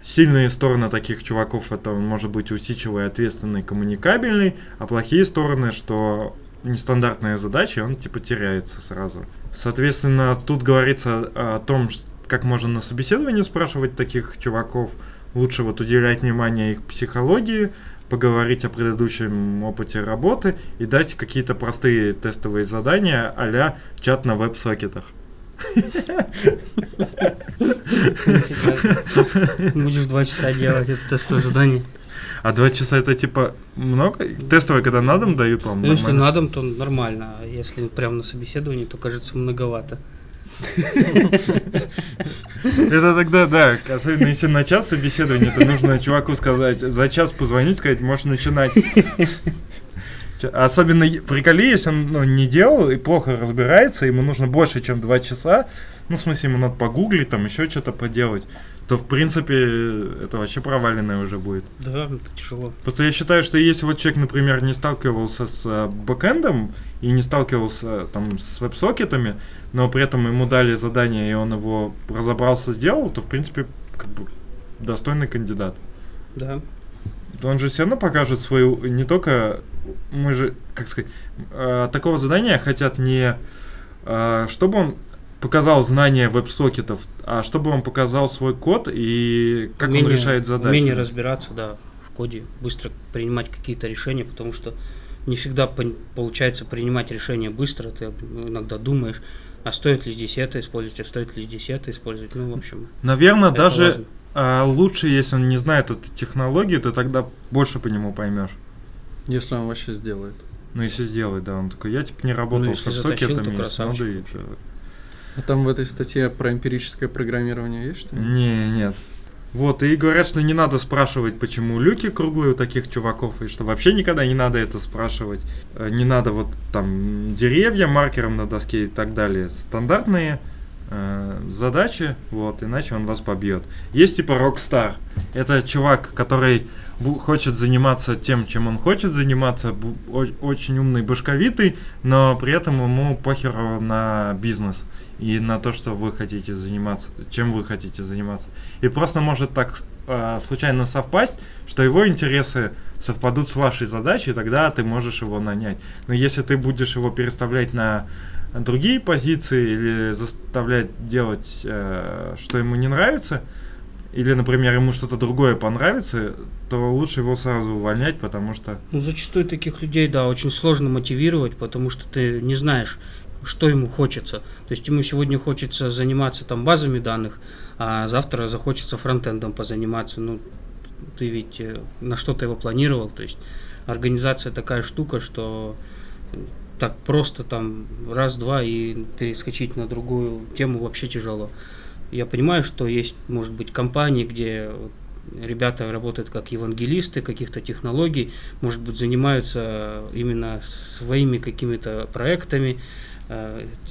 сильные стороны таких чуваков это он может быть усидчивый, ответственный, коммуникабельный, а плохие стороны, что нестандартная задача, он типа теряется сразу. Соответственно, тут говорится о том, как можно на собеседовании спрашивать таких чуваков. Лучше вот уделять внимание их психологии, поговорить о предыдущем опыте работы и дать какие-то простые тестовые задания а чат на веб-сокетах. Будешь два часа делать это тестовое задание. А два часа это типа много? Тестовые, когда на дом дают, по-моему, Ну, если на дом, то нормально, а если прямо на собеседовании, то кажется многовато. Это тогда, да, особенно если на час собеседования, то нужно чуваку сказать, за час позвонить, сказать, можешь начинать. Особенно приколи, если он ну, не делал и плохо разбирается, ему нужно больше, чем два часа, ну, в смысле, ему надо погуглить, там, еще что-то поделать, то, в принципе, это вообще проваленное уже будет. Да, это тяжело. Просто я считаю, что если вот человек, например, не сталкивался с э, бэкэндом и не сталкивался там с веб-сокетами, но при этом ему дали задание, и он его разобрался, сделал, то, в принципе, как бы достойный кандидат. Да. Он же все равно покажет свою, не только, мы же, как сказать, э, от такого задания хотят не, э, чтобы он показал знания веб-сокетов, а чтобы он показал свой код и как он Умение- решает задачи. Умение разбираться, да, в коде, быстро принимать какие-то решения, потому что не всегда получается принимать решения быстро, ты ну, иногда думаешь, а стоит ли здесь это использовать, а стоит ли здесь это использовать, ну, в общем, Наверное, это даже важно. А лучше, если он не знает эту технологию, ты тогда больше по нему поймешь. Если он вообще сделает. Ну, если сделает, да, он такой, я типа не работал Ну, с сокетами, надо и. А там в этой статье про эмпирическое программирование есть что Не, нет. Вот, и говорят, что не надо спрашивать, почему люки круглые у таких чуваков, и что вообще никогда не надо это спрашивать. Э, Не надо вот там деревья маркером на доске и так далее. Стандартные э, задачи, вот, иначе он вас побьет. Есть типа Rockstar. Это чувак, который хочет заниматься тем, чем он хочет заниматься, очень умный, башковитый, но при этом ему похеру на бизнес и на то, что вы хотите заниматься, чем вы хотите заниматься. И просто может так э, случайно совпасть, что его интересы совпадут с вашей задачей, тогда ты можешь его нанять. Но если ты будешь его переставлять на другие позиции или заставлять делать, э, что ему не нравится, или, например, ему что-то другое понравится, то лучше его сразу увольнять, потому что... Ну, зачастую таких людей, да, очень сложно мотивировать, потому что ты не знаешь, что ему хочется. То есть ему сегодня хочется заниматься там базами данных, а завтра захочется фронтендом позаниматься. Ну, ты ведь э, на что-то его планировал. То есть организация такая штука, что так просто там раз-два и перескочить на другую тему вообще тяжело. Я понимаю, что есть, может быть, компании, где ребята работают как евангелисты каких-то технологий, может быть, занимаются именно своими какими-то проектами,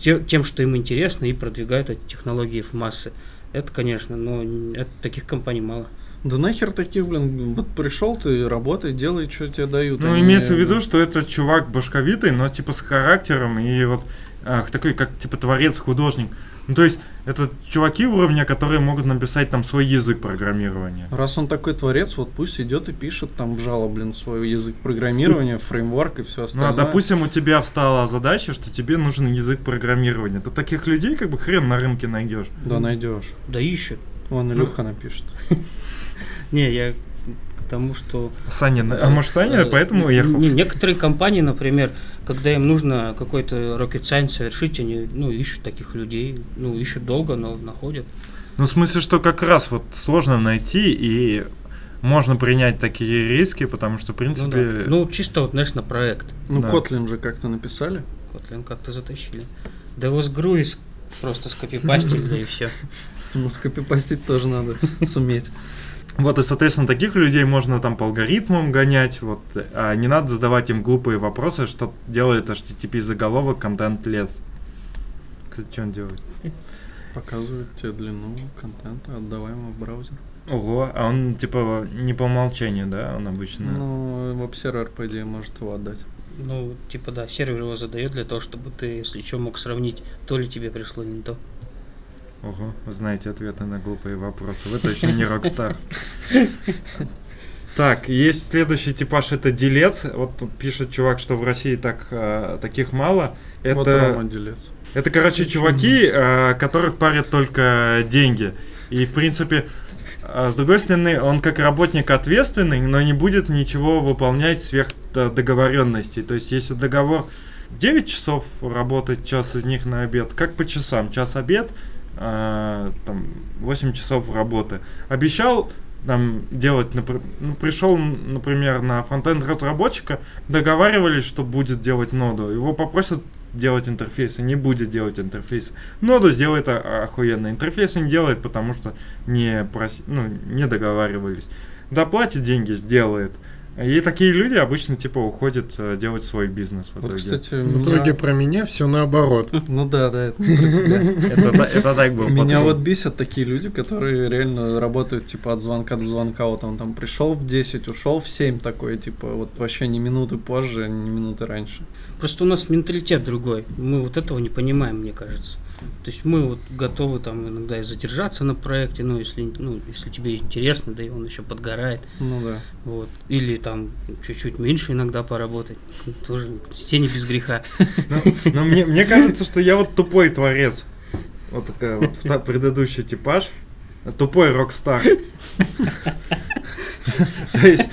тем, что им интересно, и продвигают эти технологии в массы. Это, конечно, но это, таких компаний мало. Да нахер таких, блин, вот пришел ты, работай, делай, что тебе дают. Ну, Они- имеется в виду, что это чувак башковитый, но типа с характером и вот ах, такой, как типа творец, художник. Ну, то есть, это чуваки уровня, которые могут написать там свой язык программирования. Раз он такой творец, вот пусть идет и пишет там в жало, блин, свой язык программирования, фреймворк и все Ну, а остальное. допустим, у тебя встала задача, что тебе нужен язык программирования. То таких людей как бы хрен на рынке найдешь. Да найдешь. Да ищут. Вон Ну. Илюха напишет. Не, я тому, что Саня, а может Саня Э, поэтому уехал? не, некоторые компании, например, когда им нужно какой-то rocket science совершить, они ну, ищут таких людей, ну, ищут долго, но находят. Ну, в смысле, что как раз вот сложно найти и можно принять такие риски, потому что, в Ну, принципе... да. ну, чисто вот, знаешь, на проект. Ну, Да. Котлин же как-то написали. Kotlin как-то затащили. Да его с Груис просто скопипастили, да и все. Ну, скопипастить тоже надо суметь. Вот, и, соответственно, таких людей можно там по алгоритмам гонять, вот, а не надо задавать им глупые вопросы, что делает HTTP заголовок контент лес. Кстати, что он делает? Показывают тебе длину контента, отдаваемого в браузер. Ого, а он, типа, не по умолчанию, да, он обычно... Ну, веб-сервер, по идее, может его отдать. Ну, типа, да, сервер его задает для того, чтобы ты, если что, мог сравнить, то ли тебе пришло не то. Ого, вы знаете ответы на глупые вопросы. Вы точно не Rockstar. Так, есть следующий типаж, это делец. Вот тут пишет чувак, что в России так, э, таких мало. Это, Вот Рома делец. это, короче, чуваки, э, которых парят только деньги. И, в принципе, э, с другой стороны, он как работник ответственный, но не будет ничего выполнять сверх э, договоренностей. То есть, если договор 9 часов работать, час из них на обед, как по часам, час обед, э, там, 8 часов работы. Обещал там делать, напр- ну, пришел, например, на фронтенд разработчика, договаривались, что будет делать ноду. Его попросят делать интерфейс, и не будет делать интерфейс. Ноду сделает охуенно. Интерфейс не делает, потому что не, проси- ну, не договаривались. Доплатит деньги, сделает. И такие люди обычно типа уходят э, делать свой бизнес в Вот, итоге. кстати, В меня- итоге про меня все наоборот. Ну да, да, это про тебя. это, та- это так был Меня вот бесят такие люди, которые реально работают типа от звонка до звонка. Вот он там пришел в 10, ушел в 7 такой, типа вот вообще ни минуты позже, ни минуты раньше. Просто у нас менталитет другой. Мы вот этого не понимаем, мне кажется. То есть мы вот готовы там иногда и задержаться на проекте, ну если, ну, если тебе интересно, да и он еще подгорает. Ну да. Вот. Или там чуть-чуть меньше иногда поработать. Тоже тени без греха. Но, мне, кажется, что я вот тупой творец. Вот такая вот предыдущий типаж. Тупой рок-стар. То есть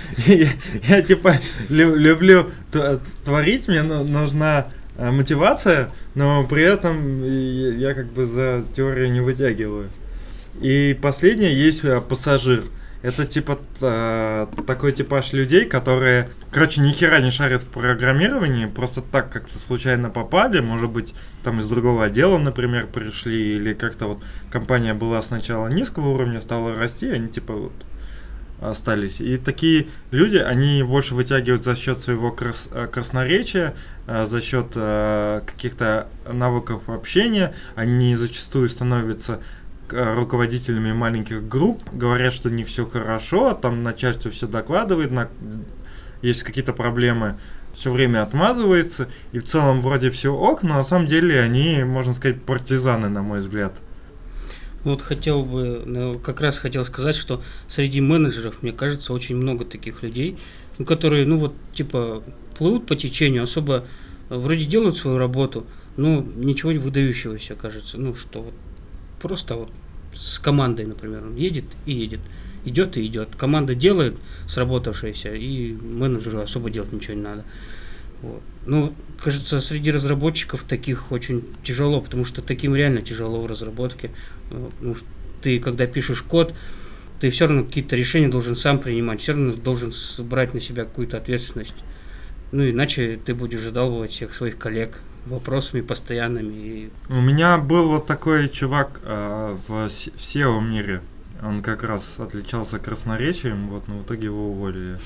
я, типа лю- люблю творить, мне ну- нужна мотивация, но при этом я, я как бы за теорию не вытягиваю. И последнее есть э, пассажир. Это типа та- такой типаж людей, которые, короче, ни хера не шарят в программировании, просто так как-то случайно попали, может быть, там из другого отдела, например, пришли, или как-то вот компания была сначала низкого уровня, стала расти, они типа вот остались. И такие люди, они больше вытягивают за счет своего крас- э, красноречия, э, за счет э, каких-то навыков общения. Они зачастую становятся руководителями маленьких групп, говорят, что них все хорошо, там начальство все докладывает, на... есть какие-то проблемы, все время отмазывается, и в целом вроде все ок, но на самом деле они, можно сказать, партизаны, на мой взгляд. Вот хотел бы, ну, как раз хотел сказать, что среди менеджеров, мне кажется, очень много таких людей, ну, которые, ну вот, типа, плывут по течению, особо э, вроде делают свою работу, но ничего не выдающегося, кажется. Ну, что вот просто вот с командой, например, он едет и едет, идет и идет. Команда делает сработавшееся, и менеджеру особо делать ничего не надо. Вот. Ну, кажется, среди разработчиков таких очень тяжело, потому что таким реально тяжело в разработке. Э, Ну, ш- ты, когда пишешь код, ты все равно какие-то решения должен сам принимать, все равно должен брать на себя какую-то ответственность. Ну, иначе ты будешь задалбывать всех своих коллег вопросами постоянными. У меня был вот такой чувак э, в, в SEO мире. Он как раз отличался красноречием, вот, но в итоге его уволили.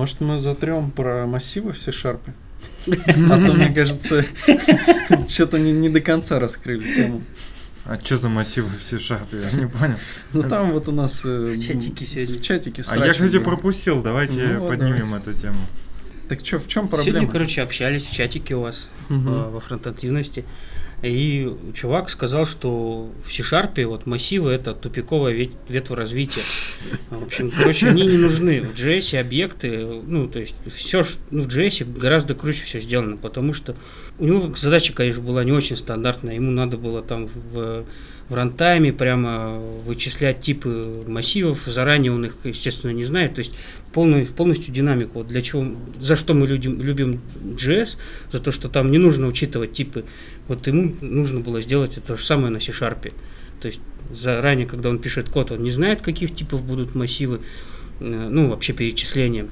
Может, мы затрем про массивы в C-Sharp? А то, мне кажется, что-то не, не до конца раскрыли тему. А что за массивы в C-Sharp? Я не понял. Ну там вот у нас э, В чатике сегодня. В чатике А я, кстати, пропустил. Давайте Ну, поднимем эту тему. Так что, в чем Сегодня, проблема? короче, общались в чатике у вас Мгм. э, во фронтактивности. И чувак сказал, что в C-Sharp вот массивы это тупиковая вет- ветвь развития. В общем, короче, они не нужны. В JS объекты, ну, то есть все ну, в JS гораздо круче все сделано, потому что у него задача, конечно, была не очень стандартная. Ему надо было там в, в рантайме прямо вычислять типы массивов. Заранее он их, естественно, не знает. То есть полную, полностью динамику. Вот Для чего, за что мы людям, любим JS, за то, что там не нужно учитывать типы. Вот ему нужно было сделать это же самое на C-Sharp. То есть заранее, когда он пишет код, он не знает, каких типов будут массивы, э, ну, вообще перечисления.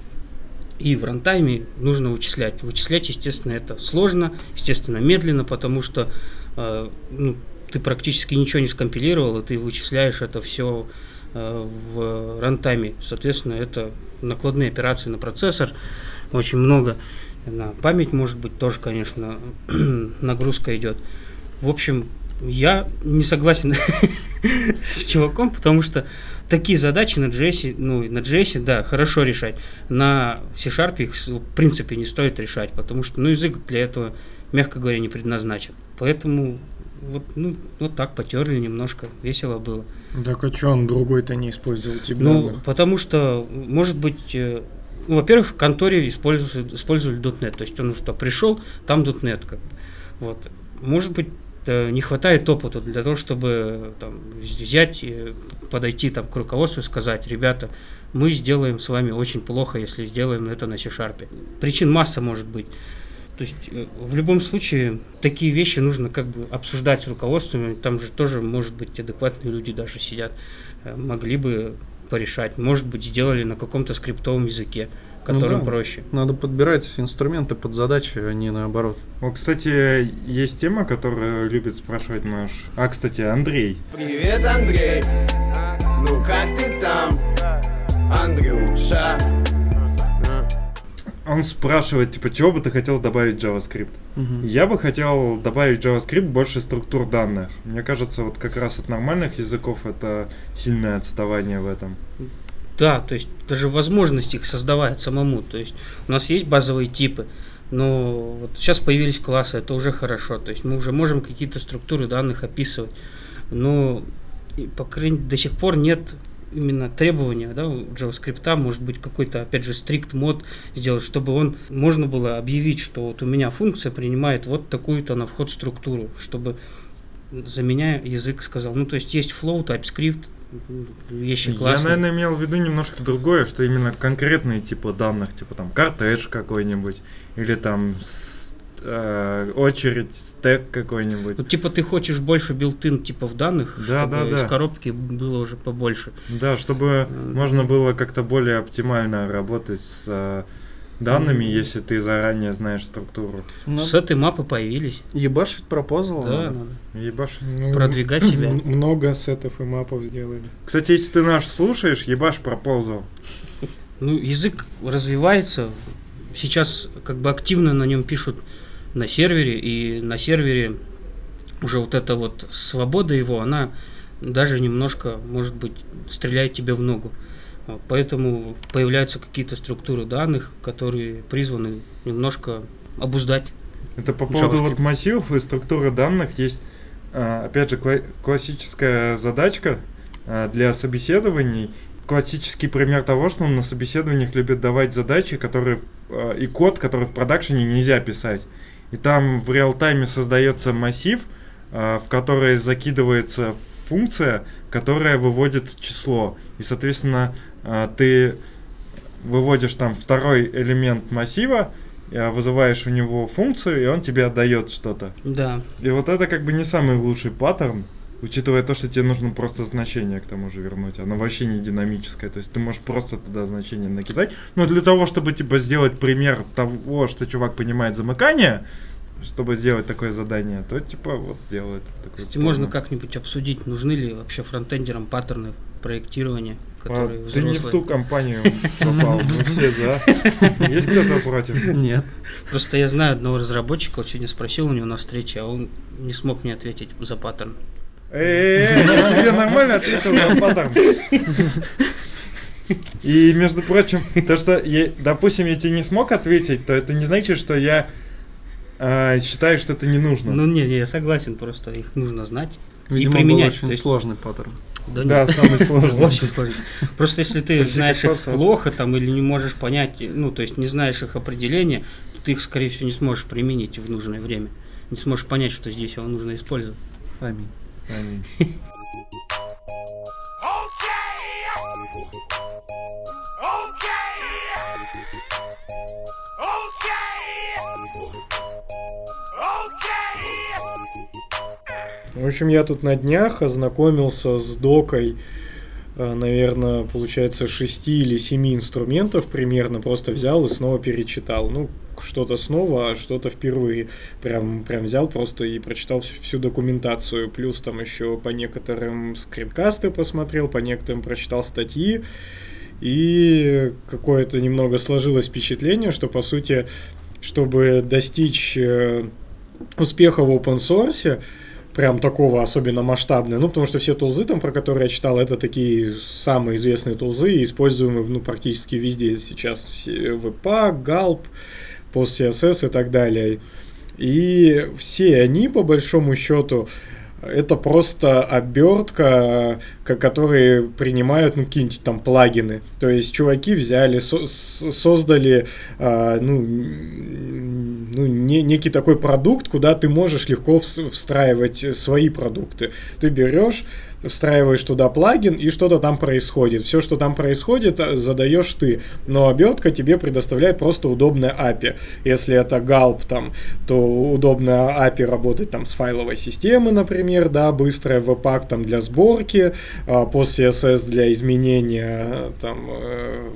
И в рантайме нужно вычислять. Вычислять, естественно, это сложно, естественно, медленно, потому что э, ну, ты практически ничего не скомпилировал, и ты вычисляешь это все в рантайме. Соответственно, это накладные операции на процессор, очень много. На память, может быть, тоже, конечно, нагрузка идет. В общем, я не согласен с чуваком, потому что такие задачи на JS, ну, на JS, да, хорошо решать. На C-Sharp их, в принципе, не стоит решать, потому что, ну, язык для этого, мягко говоря, не предназначен. Поэтому вот, ну, вот так потерли немножко, весело было. Так а что он другой-то не использовал тебе? Ну, потому что, может быть, э, ну, во-первых, в конторе использовали, использовали .NET, то есть он что пришел, там .NET, как бы. вот. Может быть, э, не хватает опыта для того, чтобы там, взять, и подойти там, к руководству и сказать, ребята, мы сделаем с вами очень плохо, если сделаем это на C-Sharp. Причин масса может быть. То есть э, в любом случае такие вещи нужно как бы обсуждать с руководством. Там же тоже, может быть, адекватные люди даже сидят, э, могли бы порешать. Может быть, сделали на каком-то скриптовом языке, которым Ну да. проще. Надо подбирать инструменты под задачи, а не наоборот. Вот, кстати, есть тема, которую любит спрашивать наш... А, кстати, Андрей. Привет, Андрей. Ну как ты там, Андрюша? Он спрашивает, типа, чего бы ты хотел добавить в JavaScript? Мгм. Я бы хотел добавить в JavaScript больше структур данных. Мне кажется, вот как раз от нормальных языков это сильное отставание в этом. Да, то есть даже возможность их создавать самому. То есть у нас есть базовые типы, но вот сейчас появились классы, это уже хорошо. То есть мы уже можем какие-то структуры данных описывать. Но по крайней до сих пор нет именно требования да, у JavaScript, может быть какой-то, опять же, стрикт мод сделать, чтобы он можно было объявить, что вот у меня функция принимает вот такую-то на вход структуру, чтобы за меня язык сказал. Ну, то есть есть flow, TypeScript, вещи Я, классные. наверное, имел в виду немножко другое, что именно конкретные типа данных, типа там кортеж какой-нибудь, или там э, очередь, стек какой-нибудь. Ну, типа ты хочешь больше билтин типа в данных, Да, чтобы да, да. из коробки было уже побольше. Да, чтобы М. можно было как-то более оптимально работать с э, данными, если ты заранее знаешь структуру. Ну, С этой мапы появились. Ебашить пропозал. Да, надо. Ебашь. Ну, продвигать себя. Много сетов и мапов сделали. Кстати, если ты наш слушаешь, ебашь проползал. Ну, язык развивается. Сейчас как бы активно на нем пишут на сервере, и на сервере уже вот эта вот свобода его, она даже немножко, может быть, стреляет тебе в ногу. Поэтому появляются какие-то структуры данных, которые призваны немножко обуздать. Это по поводу JavaScript. вот массивов и структуры данных есть, а, опять же, кла- классическая задачка а, для собеседований. Классический пример того, что на собеседованиях любят давать задачи, которые а, и код, который в продакшене нельзя писать. И там в реал-тайме создается массив, а, в который закидывается функция, которая выводит число. И, соответственно, а, ты выводишь там второй элемент массива, э, вызываешь у него функцию, и он тебе отдает что-то. Да, И вот это как бы не самый лучший паттерн, учитывая то, что тебе нужно просто значение к тому же вернуть. Оно вообще не динамическое. То есть ты можешь просто туда значение накидать. Но для того, чтобы типа сделать пример того, что чувак понимает замыкание, чтобы сделать такое задание, то типа вот делает такой. кстати, можно как-нибудь обсудить, нужны ли вообще фронтендерам паттерны проектирования, которые А, Ты не в взрослые. ту компанию попал, мы все за. Есть кто-то против? Нет. Просто я знаю одного разработчика, вот сегодня спросил у него на встрече, а он не смог мне ответить за паттерн. Эй, я тебе нормально ответил на паттерн. И, между прочим, то, что, я, допустим, я тебе не смог ответить, то это не значит, что я а, считаю, что это не нужно. Ну не, не, я согласен, просто их нужно знать. Видимо, был применять, очень то есть- сложный паттерн. Да, да, нет, самый сложный. очень сложно. Просто если ты знаешь их плохо там или не можешь понять, ну то есть не знаешь их определения, то ты их, скорее всего, не сможешь применить в нужное время. Не сможешь понять, что здесь его нужно использовать. Аминь. В общем, я тут на днях ознакомился с докой, наверное, получается, шести или семи инструментов примерно. Просто взял и снова перечитал. Ну, что-то снова, а что-то впервые. Прям, прям взял просто и прочитал всю, всю документацию. Плюс там еще по некоторым скринкасты посмотрел, по некоторым прочитал статьи. И какое-то немного сложилось впечатление, что, по сути, чтобы достичь э, успеха в open source, прям такого особенно масштабное. Ну, потому что все тулзы там, про которые я читал, это такие самые известные тулзы, используемые ну, практически везде сейчас. Все Webpack, Gulp, PostCSS и так далее. И все они, по большому счету, это просто обертка, которые принимают ну, какие-нибудь там плагины. То есть чуваки взяли, со создали э, ну, ну, не, некий такой продукт, куда ты можешь легко встраивать свои продукты. Ты берешь встраиваешь туда плагин, и что-то там происходит. Все, что там происходит, э, задаешь ты. Но обертка тебе предоставляет просто удобное API. Если это Gulp, там, то удобное API работать там с файловой системы, например, да, быстрая веб-пак там для сборки, а, пост CSS для изменения там э,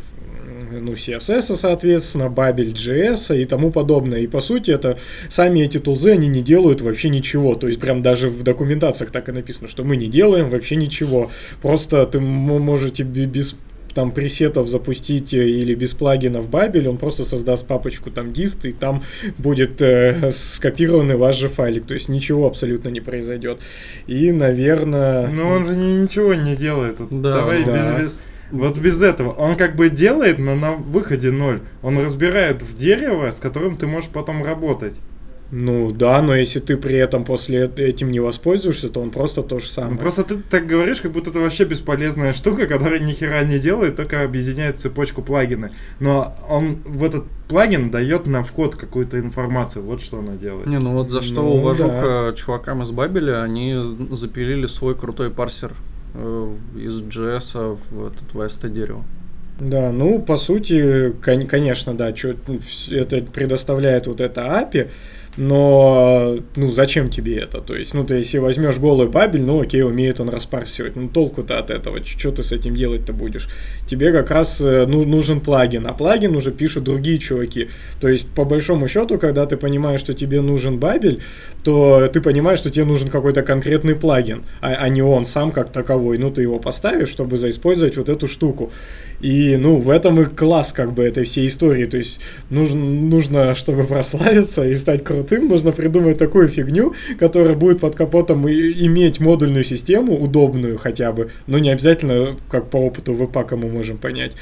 ну, CSS, соответственно, Babel, JS и тому подобное. И по сути это сами эти тулзы, они не делают вообще ничего. То есть прям даже в документациях так и написано, что мы не делаем вообще ничего. Просто ты можете без там пресетов запустить э, или без плагинов Babel, он просто создаст папочку там dist, и там будет э, скопированный ваш же файлик, то есть ничего абсолютно не произойдет. И, наверное... Но он же ничего не делает. Да, Давай да. без, без вот без этого. Он как бы делает, но на выходе ноль. Он разбирает в дерево, с которым ты можешь потом работать. Ну да, но если ты при этом после этим не воспользуешься, то он просто то же самое. Ну, просто ты так говоришь, как будто это вообще бесполезная штука, которая ни хера не делает, только объединяет цепочку плагины. Но он в этот плагин дает на вход какую-то информацию. Вот что она делает. Не, ну вот за что Ну, уважуха чувакам из Бабеля, они запилили свой крутой парсер из JS в этот в AST дерево. Да, ну, по сути, кон- конечно, да, это предоставляет вот это API, но, ну, зачем тебе это? То есть, ну, ты если возьмешь голый бабель, ну, окей, умеет он распарсивать, ну, толку-то от этого, что ты с этим делать-то будешь? Тебе как раз э, ну, нужен плагин, а плагин уже пишут другие чуваки. То есть, по большому счету, когда ты понимаешь, что тебе нужен бабель, то ты понимаешь, что тебе нужен какой-то конкретный плагин, а, а не он сам как таковой. Ну, ты его поставишь, чтобы заиспользовать вот эту штуку. И, ну, в этом и класс, как бы, этой всей истории. То есть, нужно, нужно чтобы прославиться и стать крутым, нужно придумать такую фигню, которая будет под капотом и- иметь модульную систему, удобную хотя бы, но не обязательно, как по опыту веб-пака мы можем понять.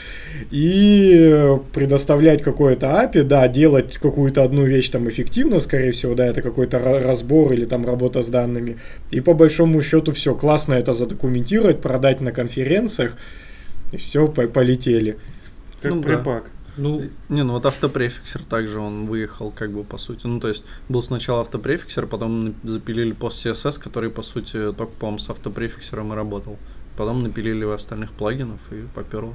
И предоставлять какое-то API, да, делать какую-то одну вещь там эффективно, скорее всего, да, это какой-то ра- разбор или там работа с данными. И по большому счету все, классно это задокументировать, продать на конференциях, и все, полетели. Как Ну да. Ну, Не, ну вот автопрефиксер также он выехал, как бы, по сути. Ну, то есть, был сначала автопрефиксер, потом запилили пост CSS, который, по сути, только, по-моему, с автопрефиксером и работал. Потом напилили остальных плагинов и поперло.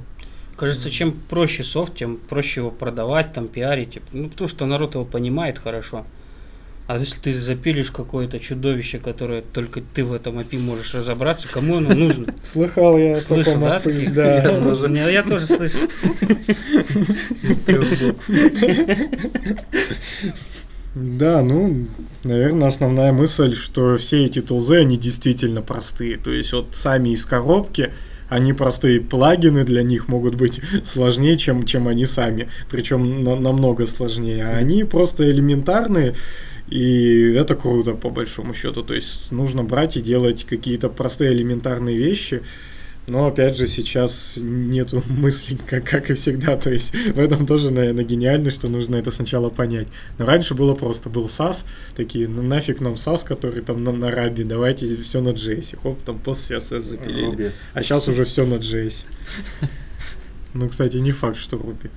кажется, чем проще софт, тем проще его продавать, там, пиарить. Ну, потому что народ его понимает хорошо. А если ты запилишь какое-то чудовище, которое только ты в этом API можешь разобраться, кому оно нужно? Слыхал я Слышал, таком да? API, таких? да. Я тоже- не, Я тоже слышу. Да, ну, наверное, основная мысль, что все эти тулзы, они действительно простые. То есть вот сами из коробки, они простые плагины для них могут быть сложнее, чем, чем они сами. Причем на- намного сложнее. А они просто элементарные, и это круто, по большому счету. То есть нужно брать и делать какие-то простые элементарные вещи. Но опять же сейчас нету мыслей, как, как и всегда. То есть в этом тоже, наверное, гениально, что нужно это сначала понять. Но раньше было просто, был SAS, такие, ну нафиг нам SAS, который там на, на рабе, давайте все на JS. Хоп, там пост CSS запилили. Руби. А сейчас уже все на JS. Ну, кстати, не факт, что Руби.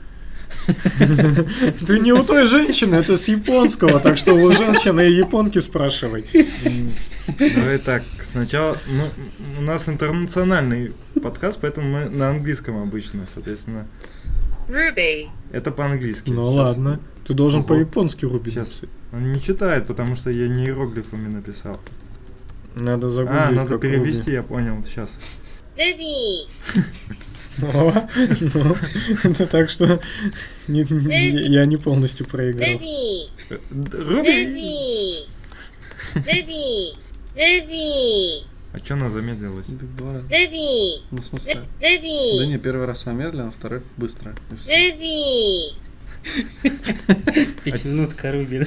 Ты не у той женщины, это с японского, так что у женщины и японки спрашивай. Давай так, сначала, ну, у нас интернациональный подкаст, поэтому мы на английском обычно, соответственно. Ruby. Это по-английски. Ну Щас. ладно. Ты должен Ого. по-японски Руби написать. Он не читает, потому что я не иероглифами написал. Надо загуглить, А, надо перевести, я понял, сейчас. Ruby. Руби. Ну, это так что я не полностью проиграл. Руби! Ruby. Ruby. А чё она замедлилась? Так два раза. Ruby. Ну, в смысле... Да Ruby. не, первый раз я медленно, второй быстро. И всё. Ruby. Пятиминутка Руби.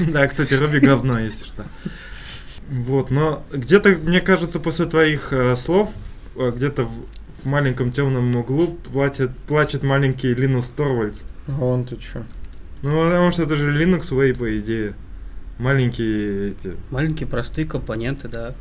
Да, кстати, Руби говно, если что. Вот, но где-то, мне кажется, после твоих э, слов, где-то в, в маленьком темном углу плачет, плачет маленький Линус Торвальдс. А он ты чё? Ну, потому что это же Linux Way, по идее. Маленькие эти... Маленькие простые компоненты, да,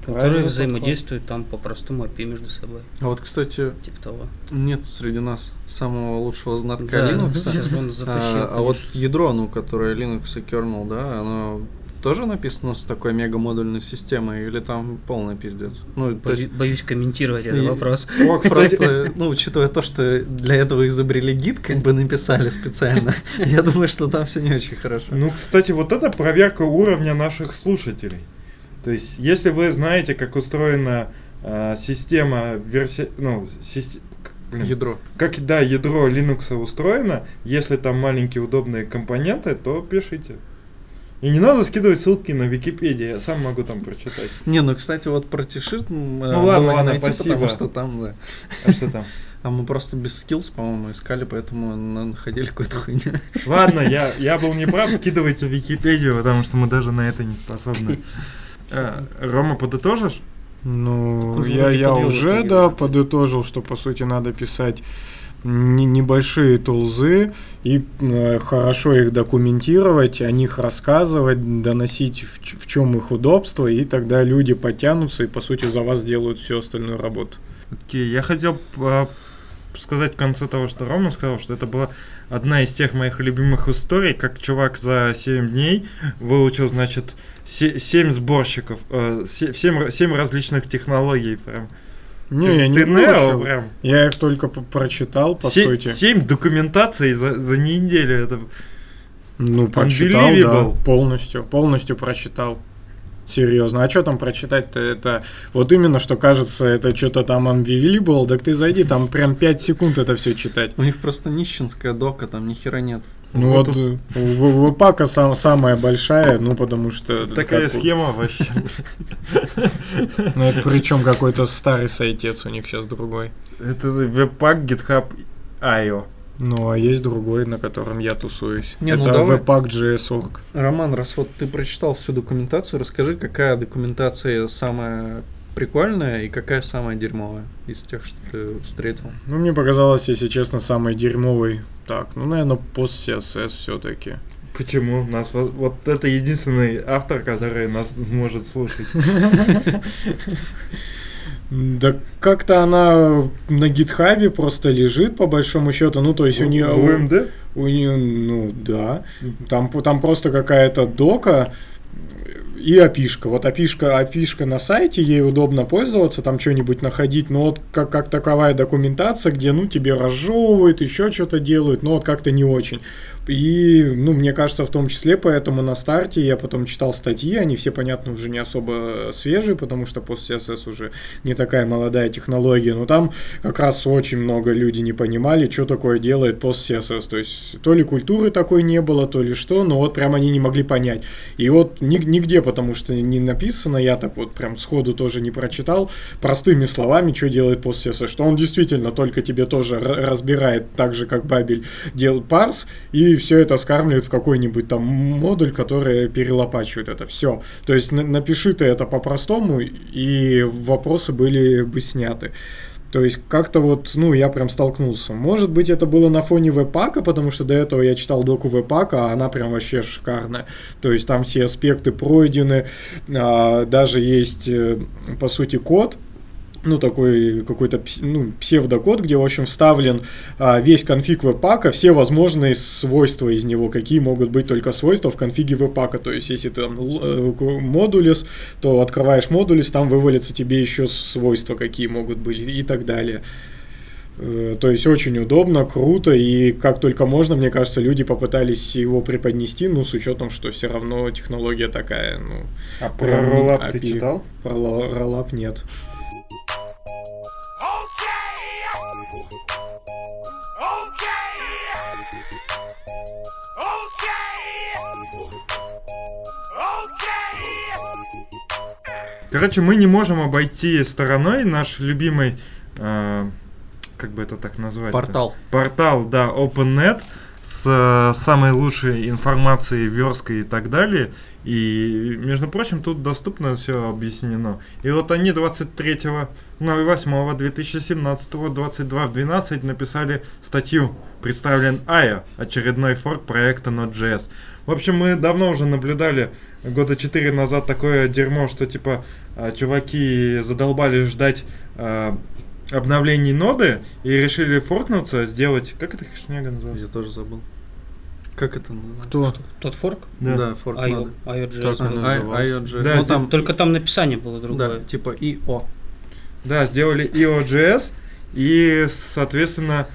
которые Правильно взаимодействуют там по простому API между собой. А вот, кстати, Типа того. нет среди нас самого лучшего знатка Да, Linux. сейчас он затащил. А, а вот ядро, ну, которое Linux и kernel, да, оно тоже написано с такой мега-модульной системой или там полный пиздец? Ну, Бою- есть Боюсь комментировать этот И- вопрос. О, кстати, просто, ну, учитывая то, что для этого изобрели гид, как бы написали специально, я думаю, что там все не очень хорошо. ну, кстати, вот это проверка уровня наших слушателей. То есть, если вы знаете, как устроена э, система версии, ну, к- блин, Ядро. как да, ядро Linux устроено, если там маленькие удобные компоненты, то пишите. И не надо скидывать ссылки на Википедию, я сам могу там прочитать. Не, ну, кстати, вот про Тишит Ну ладно, ладно, спасибо. потому что там, да. А что там? А мы просто без скиллс, по-моему, искали, поэтому на- находили какую-то хуйню. Ладно, я, я был неправ, скидывайте в Википедию, потому что мы даже на это не способны. А, Рома, подытожишь? Ну, я, я уже, да, уже. подытожил, что, по сути, надо писать не- небольшие тулзы и э, хорошо их документировать, о них рассказывать, доносить в, чем их удобство, и тогда люди подтянутся и, по сути, за вас делают всю остальную работу. Окей, я хотел а, сказать в конце того, что Рома сказал, что это была одна из тех моих любимых историй, как чувак за 7 дней выучил, значит, 7 сборщиков, 7, различных технологий прям. Не, Ты- я не ты Нео прям. Я их только прочитал, по Се- сути. Семь документаций за, за неделю. Это Ну, прочитал, да, полностью, полностью прочитал. Серьезно, а что там прочитать-то? Это вот именно, что кажется, это что-то там unbelievable, так ты зайди, там прям 5 секунд это все читать. У них просто нищенская дока, там ни хера нет. Ну Вот вот, э, у Впака сам, самая большая, ну потому что... такая как у- схема вообще. Ну это причем какой-то старый сайтец у них сейчас другой. Это веб-пак GitHub IO. Ну а есть другой, на котором я тусуюсь. Не, ну это давай. webpack.js.org. Роман, раз вот ты прочитал всю документацию, расскажи, какая документация самая прикольная и какая самая дерьмовая из тех, что ты встретил. Ну, мне показалось, если честно, самый дерьмовый. Так, ну, наверное, пост CSS все-таки. Почему? Нас вот, вот это единственный автор, который нас может слушать. Да как-то она на гитхабе просто лежит, по большому счету. Ну, то есть у нее... В УМД? У нее, ну, да. Там, там просто какая-то дока и опишка. Вот опишка, опишка на сайте, ей удобно пользоваться, там что-нибудь находить, но вот как, как таковая документация, где, ну, тебе разжевывают, еще что-то делают, но вот как-то не очень. И, ну, мне кажется, в том числе, поэтому на старте я потом читал статьи, они все, понятно, уже не особо свежие, потому что пост CSS уже не такая молодая технология, но там как раз очень много людей не понимали, что такое делает пост CSS, то есть то ли культуры такой не было, то ли что, но вот прям они не могли понять. И вот ни- нигде, потому что не написано, я так вот прям сходу тоже не прочитал, простыми словами, что делает пост CSS, что он действительно только тебе тоже разбирает, так же, как Бабель делает парс, и все это скармливает в какой-нибудь там модуль, который перелопачивает это все. То есть на- напиши ты это по-простому, и вопросы были бы сняты. То есть как-то вот, ну, я прям столкнулся. Может быть, это было на фоне веб-пака, потому что до этого я читал доку веб-пака, а она прям вообще шикарная. То есть там все аспекты пройдены, а, даже есть, э, по сути, код, ну, такой какой-то ну, псевдокод, где, в общем, вставлен а, весь конфиг веб-пака, все возможные свойства из него, какие могут быть только свойства в конфиге веб-пака. То есть, если ты там э, модулис, то открываешь модулис, там вывалится тебе еще свойства, какие могут быть и так далее. Э, То есть очень удобно, круто, и как только можно, мне кажется, люди попытались его преподнести, ну, с учетом, что все равно технология такая, ну, А про роллап ты читал? про ла- роллап нет. Короче, мы не можем обойти стороной наш любимый, э, как бы это так назвать? Портал. Портал, да, OpenNet, с э, самой лучшей информацией, версткой и так далее. И, между прочим, тут доступно все объяснено. И вот они 23 08 2017 22 в 12 написали статью «Представлен AYA, очередной форк проекта Node.js». В общем, мы давно уже наблюдали года 4 назад такое дерьмо, что типа э, чуваки задолбали ждать э, обновлений ноды и решили форкнуться, сделать... Как это хэшняга называется? Я тоже забыл. Как это называется? Кто? Тот форк? Да, форк IO, надо. IO.js Ага, был. I- IOJ. Да, Ну, там, Только там написание было да, другое. типа IO. Да, сделали IO.js, и, соответственно,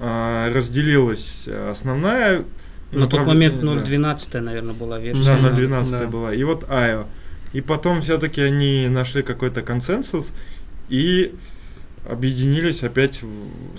э, разделилась основная... На тот момент да. 0.12, наверное, была версия. Да, Мгм. 0.12 Да. была. И вот IO. И потом все-таки они нашли какой-то консенсус и объединились, опять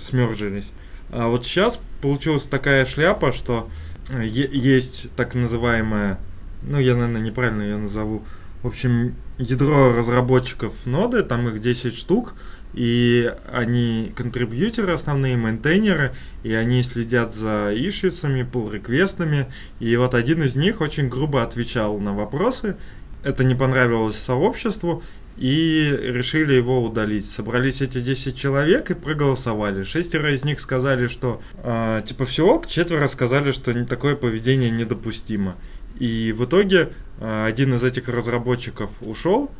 смержились. А вот сейчас получилась такая шляпа, что э, есть так называемая, ну я, наверное, неправильно ее назову, в общем, ядро разработчиков ноды, там их 10 штук, и они контрибьютеры основные, мейнтейнеры, и они следят за ишисами, pull реквестами и вот один из них очень грубо отвечал на вопросы, это не понравилось сообществу, и решили его удалить. Собрались эти 10 человек и проголосовали. Шестеро из них сказали, что э, типа все ок, четверо сказали, что такое поведение недопустимо. И в итоге э, один из этих разработчиков ушел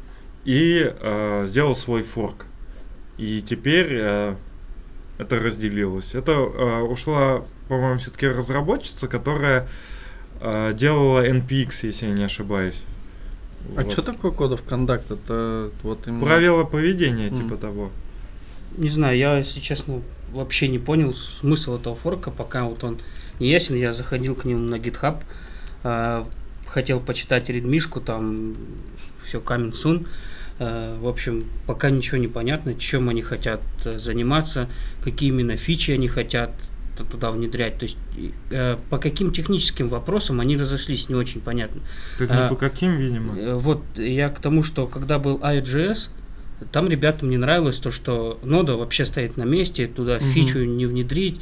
и э, сделал свой форк. И теперь э, это разделилось. Это э, ушла, по-моему, все-таки разработчица, которая э, делала NPX, если я не ошибаюсь. А Вот. что такое of Conduct? Это вот именно... Правила поведения, Мгм. типа того. Не знаю, я, если честно, вообще не понял смысл этого форка, пока вот он не ясен. Я заходил к нему на GitHub, а, хотел почитать редмишку, там все coming soon. А, В общем, пока ничего не понятно, чем они хотят э, заниматься, какие именно фичи они хотят туда внедрять. То есть э, по каким техническим вопросам они разошлись, не очень понятно. Так А, не по каким, видимо. Э, Вот я к тому, что когда был IOJS, там ребятам не нравилось то, что нода вообще стоит на месте, туда Мгм. фичу не внедрить.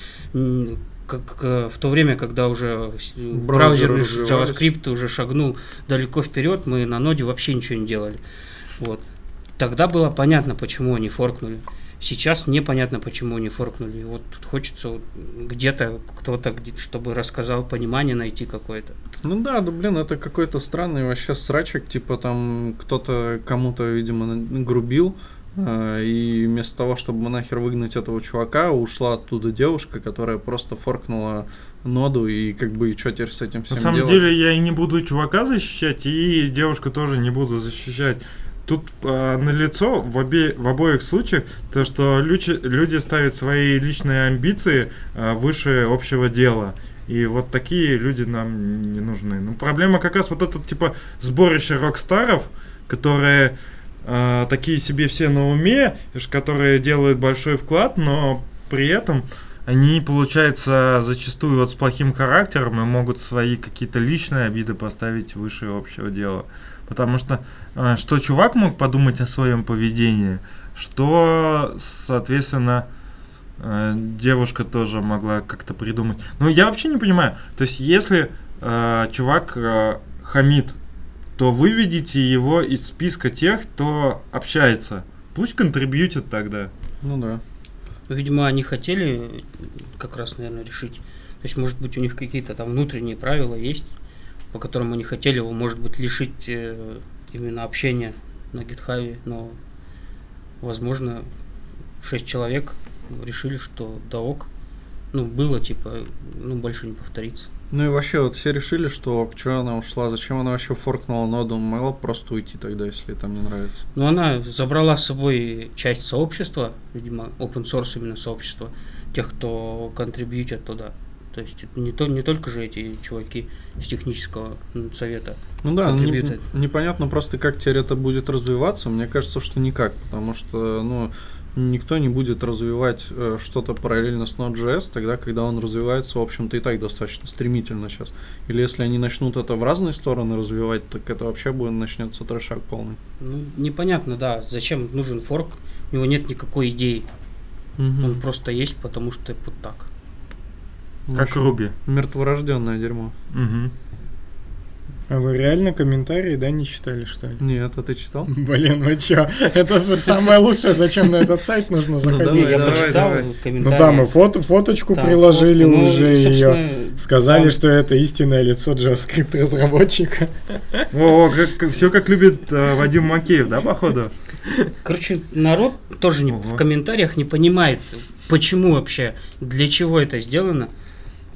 Как э, в то время, когда уже браузерный. JavaScript уже шагнул далеко вперед, мы на ноде вообще ничего не делали. Вот. Тогда было понятно, почему они форкнули. Сейчас непонятно, почему они форкнули. Вот тут хочется вот где-то кто-то, где- чтобы рассказал понимание найти какое-то. Ну да, да блин, это какой-то странный вообще срачек, типа там кто-то кому-то, видимо, грубил, э, и вместо того, чтобы нахер выгнать этого чувака, ушла оттуда девушка, которая просто форкнула ноду, и как бы, и что теперь с этим всем На самом делать? деле я и не буду чувака защищать, и девушку тоже не буду защищать. Тут э, налицо в, обе, в обоих случаях то, что люди, люди ставят свои личные амбиции э, выше общего дела. И вот такие люди нам не нужны. Ну, проблема как раз вот это, типа, сборище рок-старов, которые э, такие себе все на уме, которые делают большой вклад, но при этом они, получается, зачастую вот с плохим характером и могут свои какие-то личные обиды поставить выше общего дела. Потому что э, что чувак мог подумать о своем поведении, что, соответственно, э, девушка тоже могла как-то придумать. Ну, я вообще не понимаю. То есть, если э, чувак э, хамит, то выведите его из списка тех, кто общается. Пусть контрибьютит тогда. Ну да. Видимо, они хотели как раз, наверное, решить. То есть, может быть, у них какие-то там внутренние правила есть, по которым они хотели его, может быть, лишить э, именно общения на гитхаве, но, возможно, шесть человек решили, что да ок. Ну, было, типа, ну, больше не повторится. Ну и вообще, вот все решили, что что она ушла, зачем она вообще форкнула ноду, могла просто уйти тогда, если там не нравится. Но она забрала с собой часть сообщества, видимо, open source именно сообщества, тех, кто контрибьютит туда. То есть это не, то, не только же эти чуваки из технического совета. Ну да, не- непонятно просто, как теперь это будет развиваться. Мне кажется, что никак, потому что, ну, никто не будет развивать э, что-то параллельно с Node.js, тогда, когда он развивается, в общем-то, и так достаточно стремительно сейчас. Или если они начнут это в разные стороны развивать, так это вообще будет начнется трешак полный. Ну, непонятно, да, зачем нужен форк, у него нет никакой идеи. Он просто есть, потому что вот так. Как Вообще, Руби. Мертворожденное дерьмо. Мгм. А вы реально комментарии, да, не читали, что ли? Нет, а ты читал? Блин, вы чё? Это же самое лучшее, зачем на этот сайт нужно заходить? давай, я прочитал давай. Ну комментарии. там и фото, фоточку Там приложили фотку, ну, уже ее. Сказали, там- что это истинное лицо JavaScript разработчика. О, все как любит э, Вадим Макеев, да, походу? Короче, народ тоже не, в комментариях не понимает, почему вообще, для чего это сделано.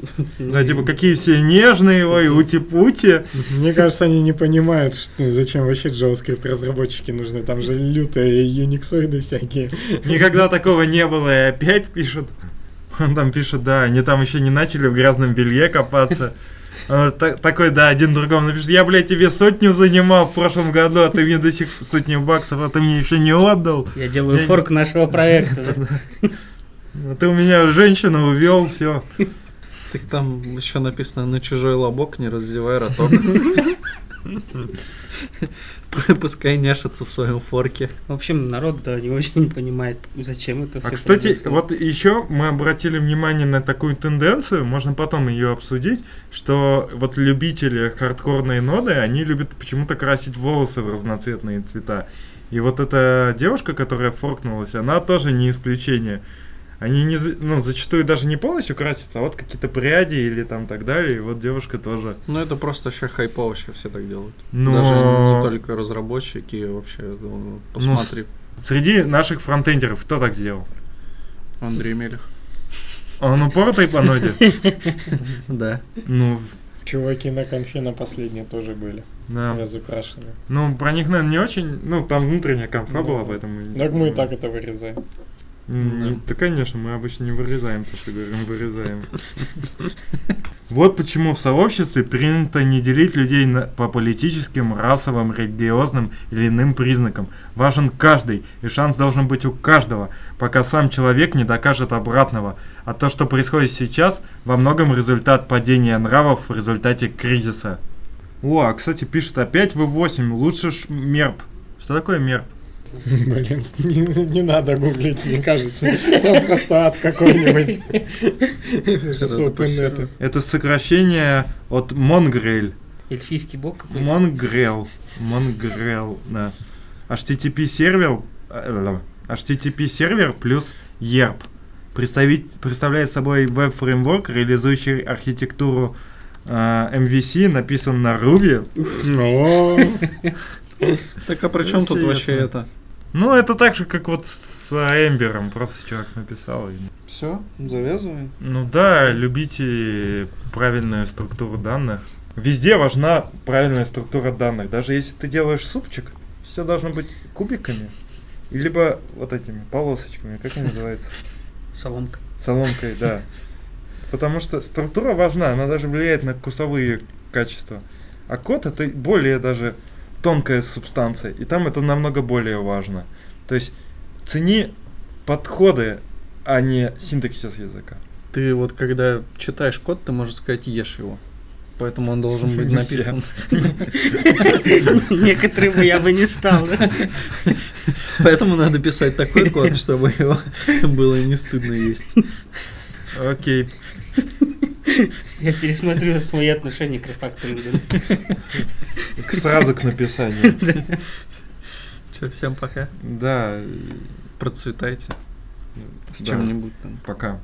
Да, типа, какие все нежные, ой, ути-пути. Мне кажется, они не понимают, что, зачем вообще JavaScript разработчики нужны. Там же лютые юниксоиды всякие. Никогда такого не было, и опять пишут. Он там пишет, да, они там еще не начали в грязном белье копаться. Такой, да, один другому напишет, я, блядь, тебе сотню занимал в прошлом году, а ты мне до сих сотню баксов, а ты мне еще не отдал. Я делаю Я- форк нашего проекта. Ты у меня женщину увел, все. Так там еще написано на чужой лобок, не раздевай роток. Пускай няшится в своем форке. В общем, народ, да, не очень понимает, зачем это А кстати, произошло. вот еще мы обратили внимание на такую тенденцию, можно потом ее обсудить, что вот любители хардкорной ноды, они любят почему-то красить волосы в разноцветные цвета. И вот эта девушка, которая форкнулась, она тоже не исключение. Они не, за- ну, зачастую даже не полностью красятся, а вот какие-то пряди или там так далее. И вот девушка тоже. Ну это просто сейчас хайпово, сейчас все так делают. Но Даже не только разработчики, вообще, ну, посмотри. среди наших фронтендеров кто так сделал? Андрей Мелех. Он упоротый по ноде? Да. Ну, Чуваки на конфе на последней тоже были да. разукрашены. Ну, про них, наверное, не очень. Ну, там внутренняя конфа Ну, была, поэтому. Так мы и так это вырезаем. Не- Да. Да, конечно, мы обычно не вырезаем то, что говорим, вырезаем. Вот почему в сообществе принято не делить людей на- по политическим, расовым, религиозным или иным признакам. Важен каждый, и шанс должен быть у каждого, пока сам человек не докажет обратного. А то, что происходит сейчас, во многом результат падения нравов в результате кризиса. О, а, кстати, пишет опять V8, лучше ж мерп. Что такое мерп? Блин, не, не надо гуглить, мне кажется. Там просто ад какой-нибудь. Это сокращение от Mongrel. Эльфийский бог какой-то. Mongrel. Mongrel, да. HTTP сервер, э, HTTP сервер плюс ERP. Представляет собой веб-фреймворк, реализующий архитектуру э, MVC, написан на Ruby. О, Так а при чем тут вообще это? Ну, это так же, как вот с Эмбером. Просто чувак написал. и- Все, завязываем. Ну да, любите правильную структуру данных. Везде важна правильная структура данных. Даже если ты делаешь супчик, все должно быть кубиками. Либо вот этими полосочками, как они называются? Соломка. Соломкой, да. Потому что структура важна, она даже влияет на вкусовые качества. А код это более даже тонкая субстанция, и там это намного более важно. То есть цени подходы, а не синтаксис языка. Ты вот когда читаешь код, ты можешь сказать ешь его. Поэтому он должен быть написан. Некоторые бы я бы не стал. Поэтому надо писать такой код, чтобы его было не стыдно есть. Окей. Я пересмотрю свои отношения к рефакторингу. Сразу к написанию. Че, всем пока. Да, Процветайте. С Да. чем-нибудь там. пока.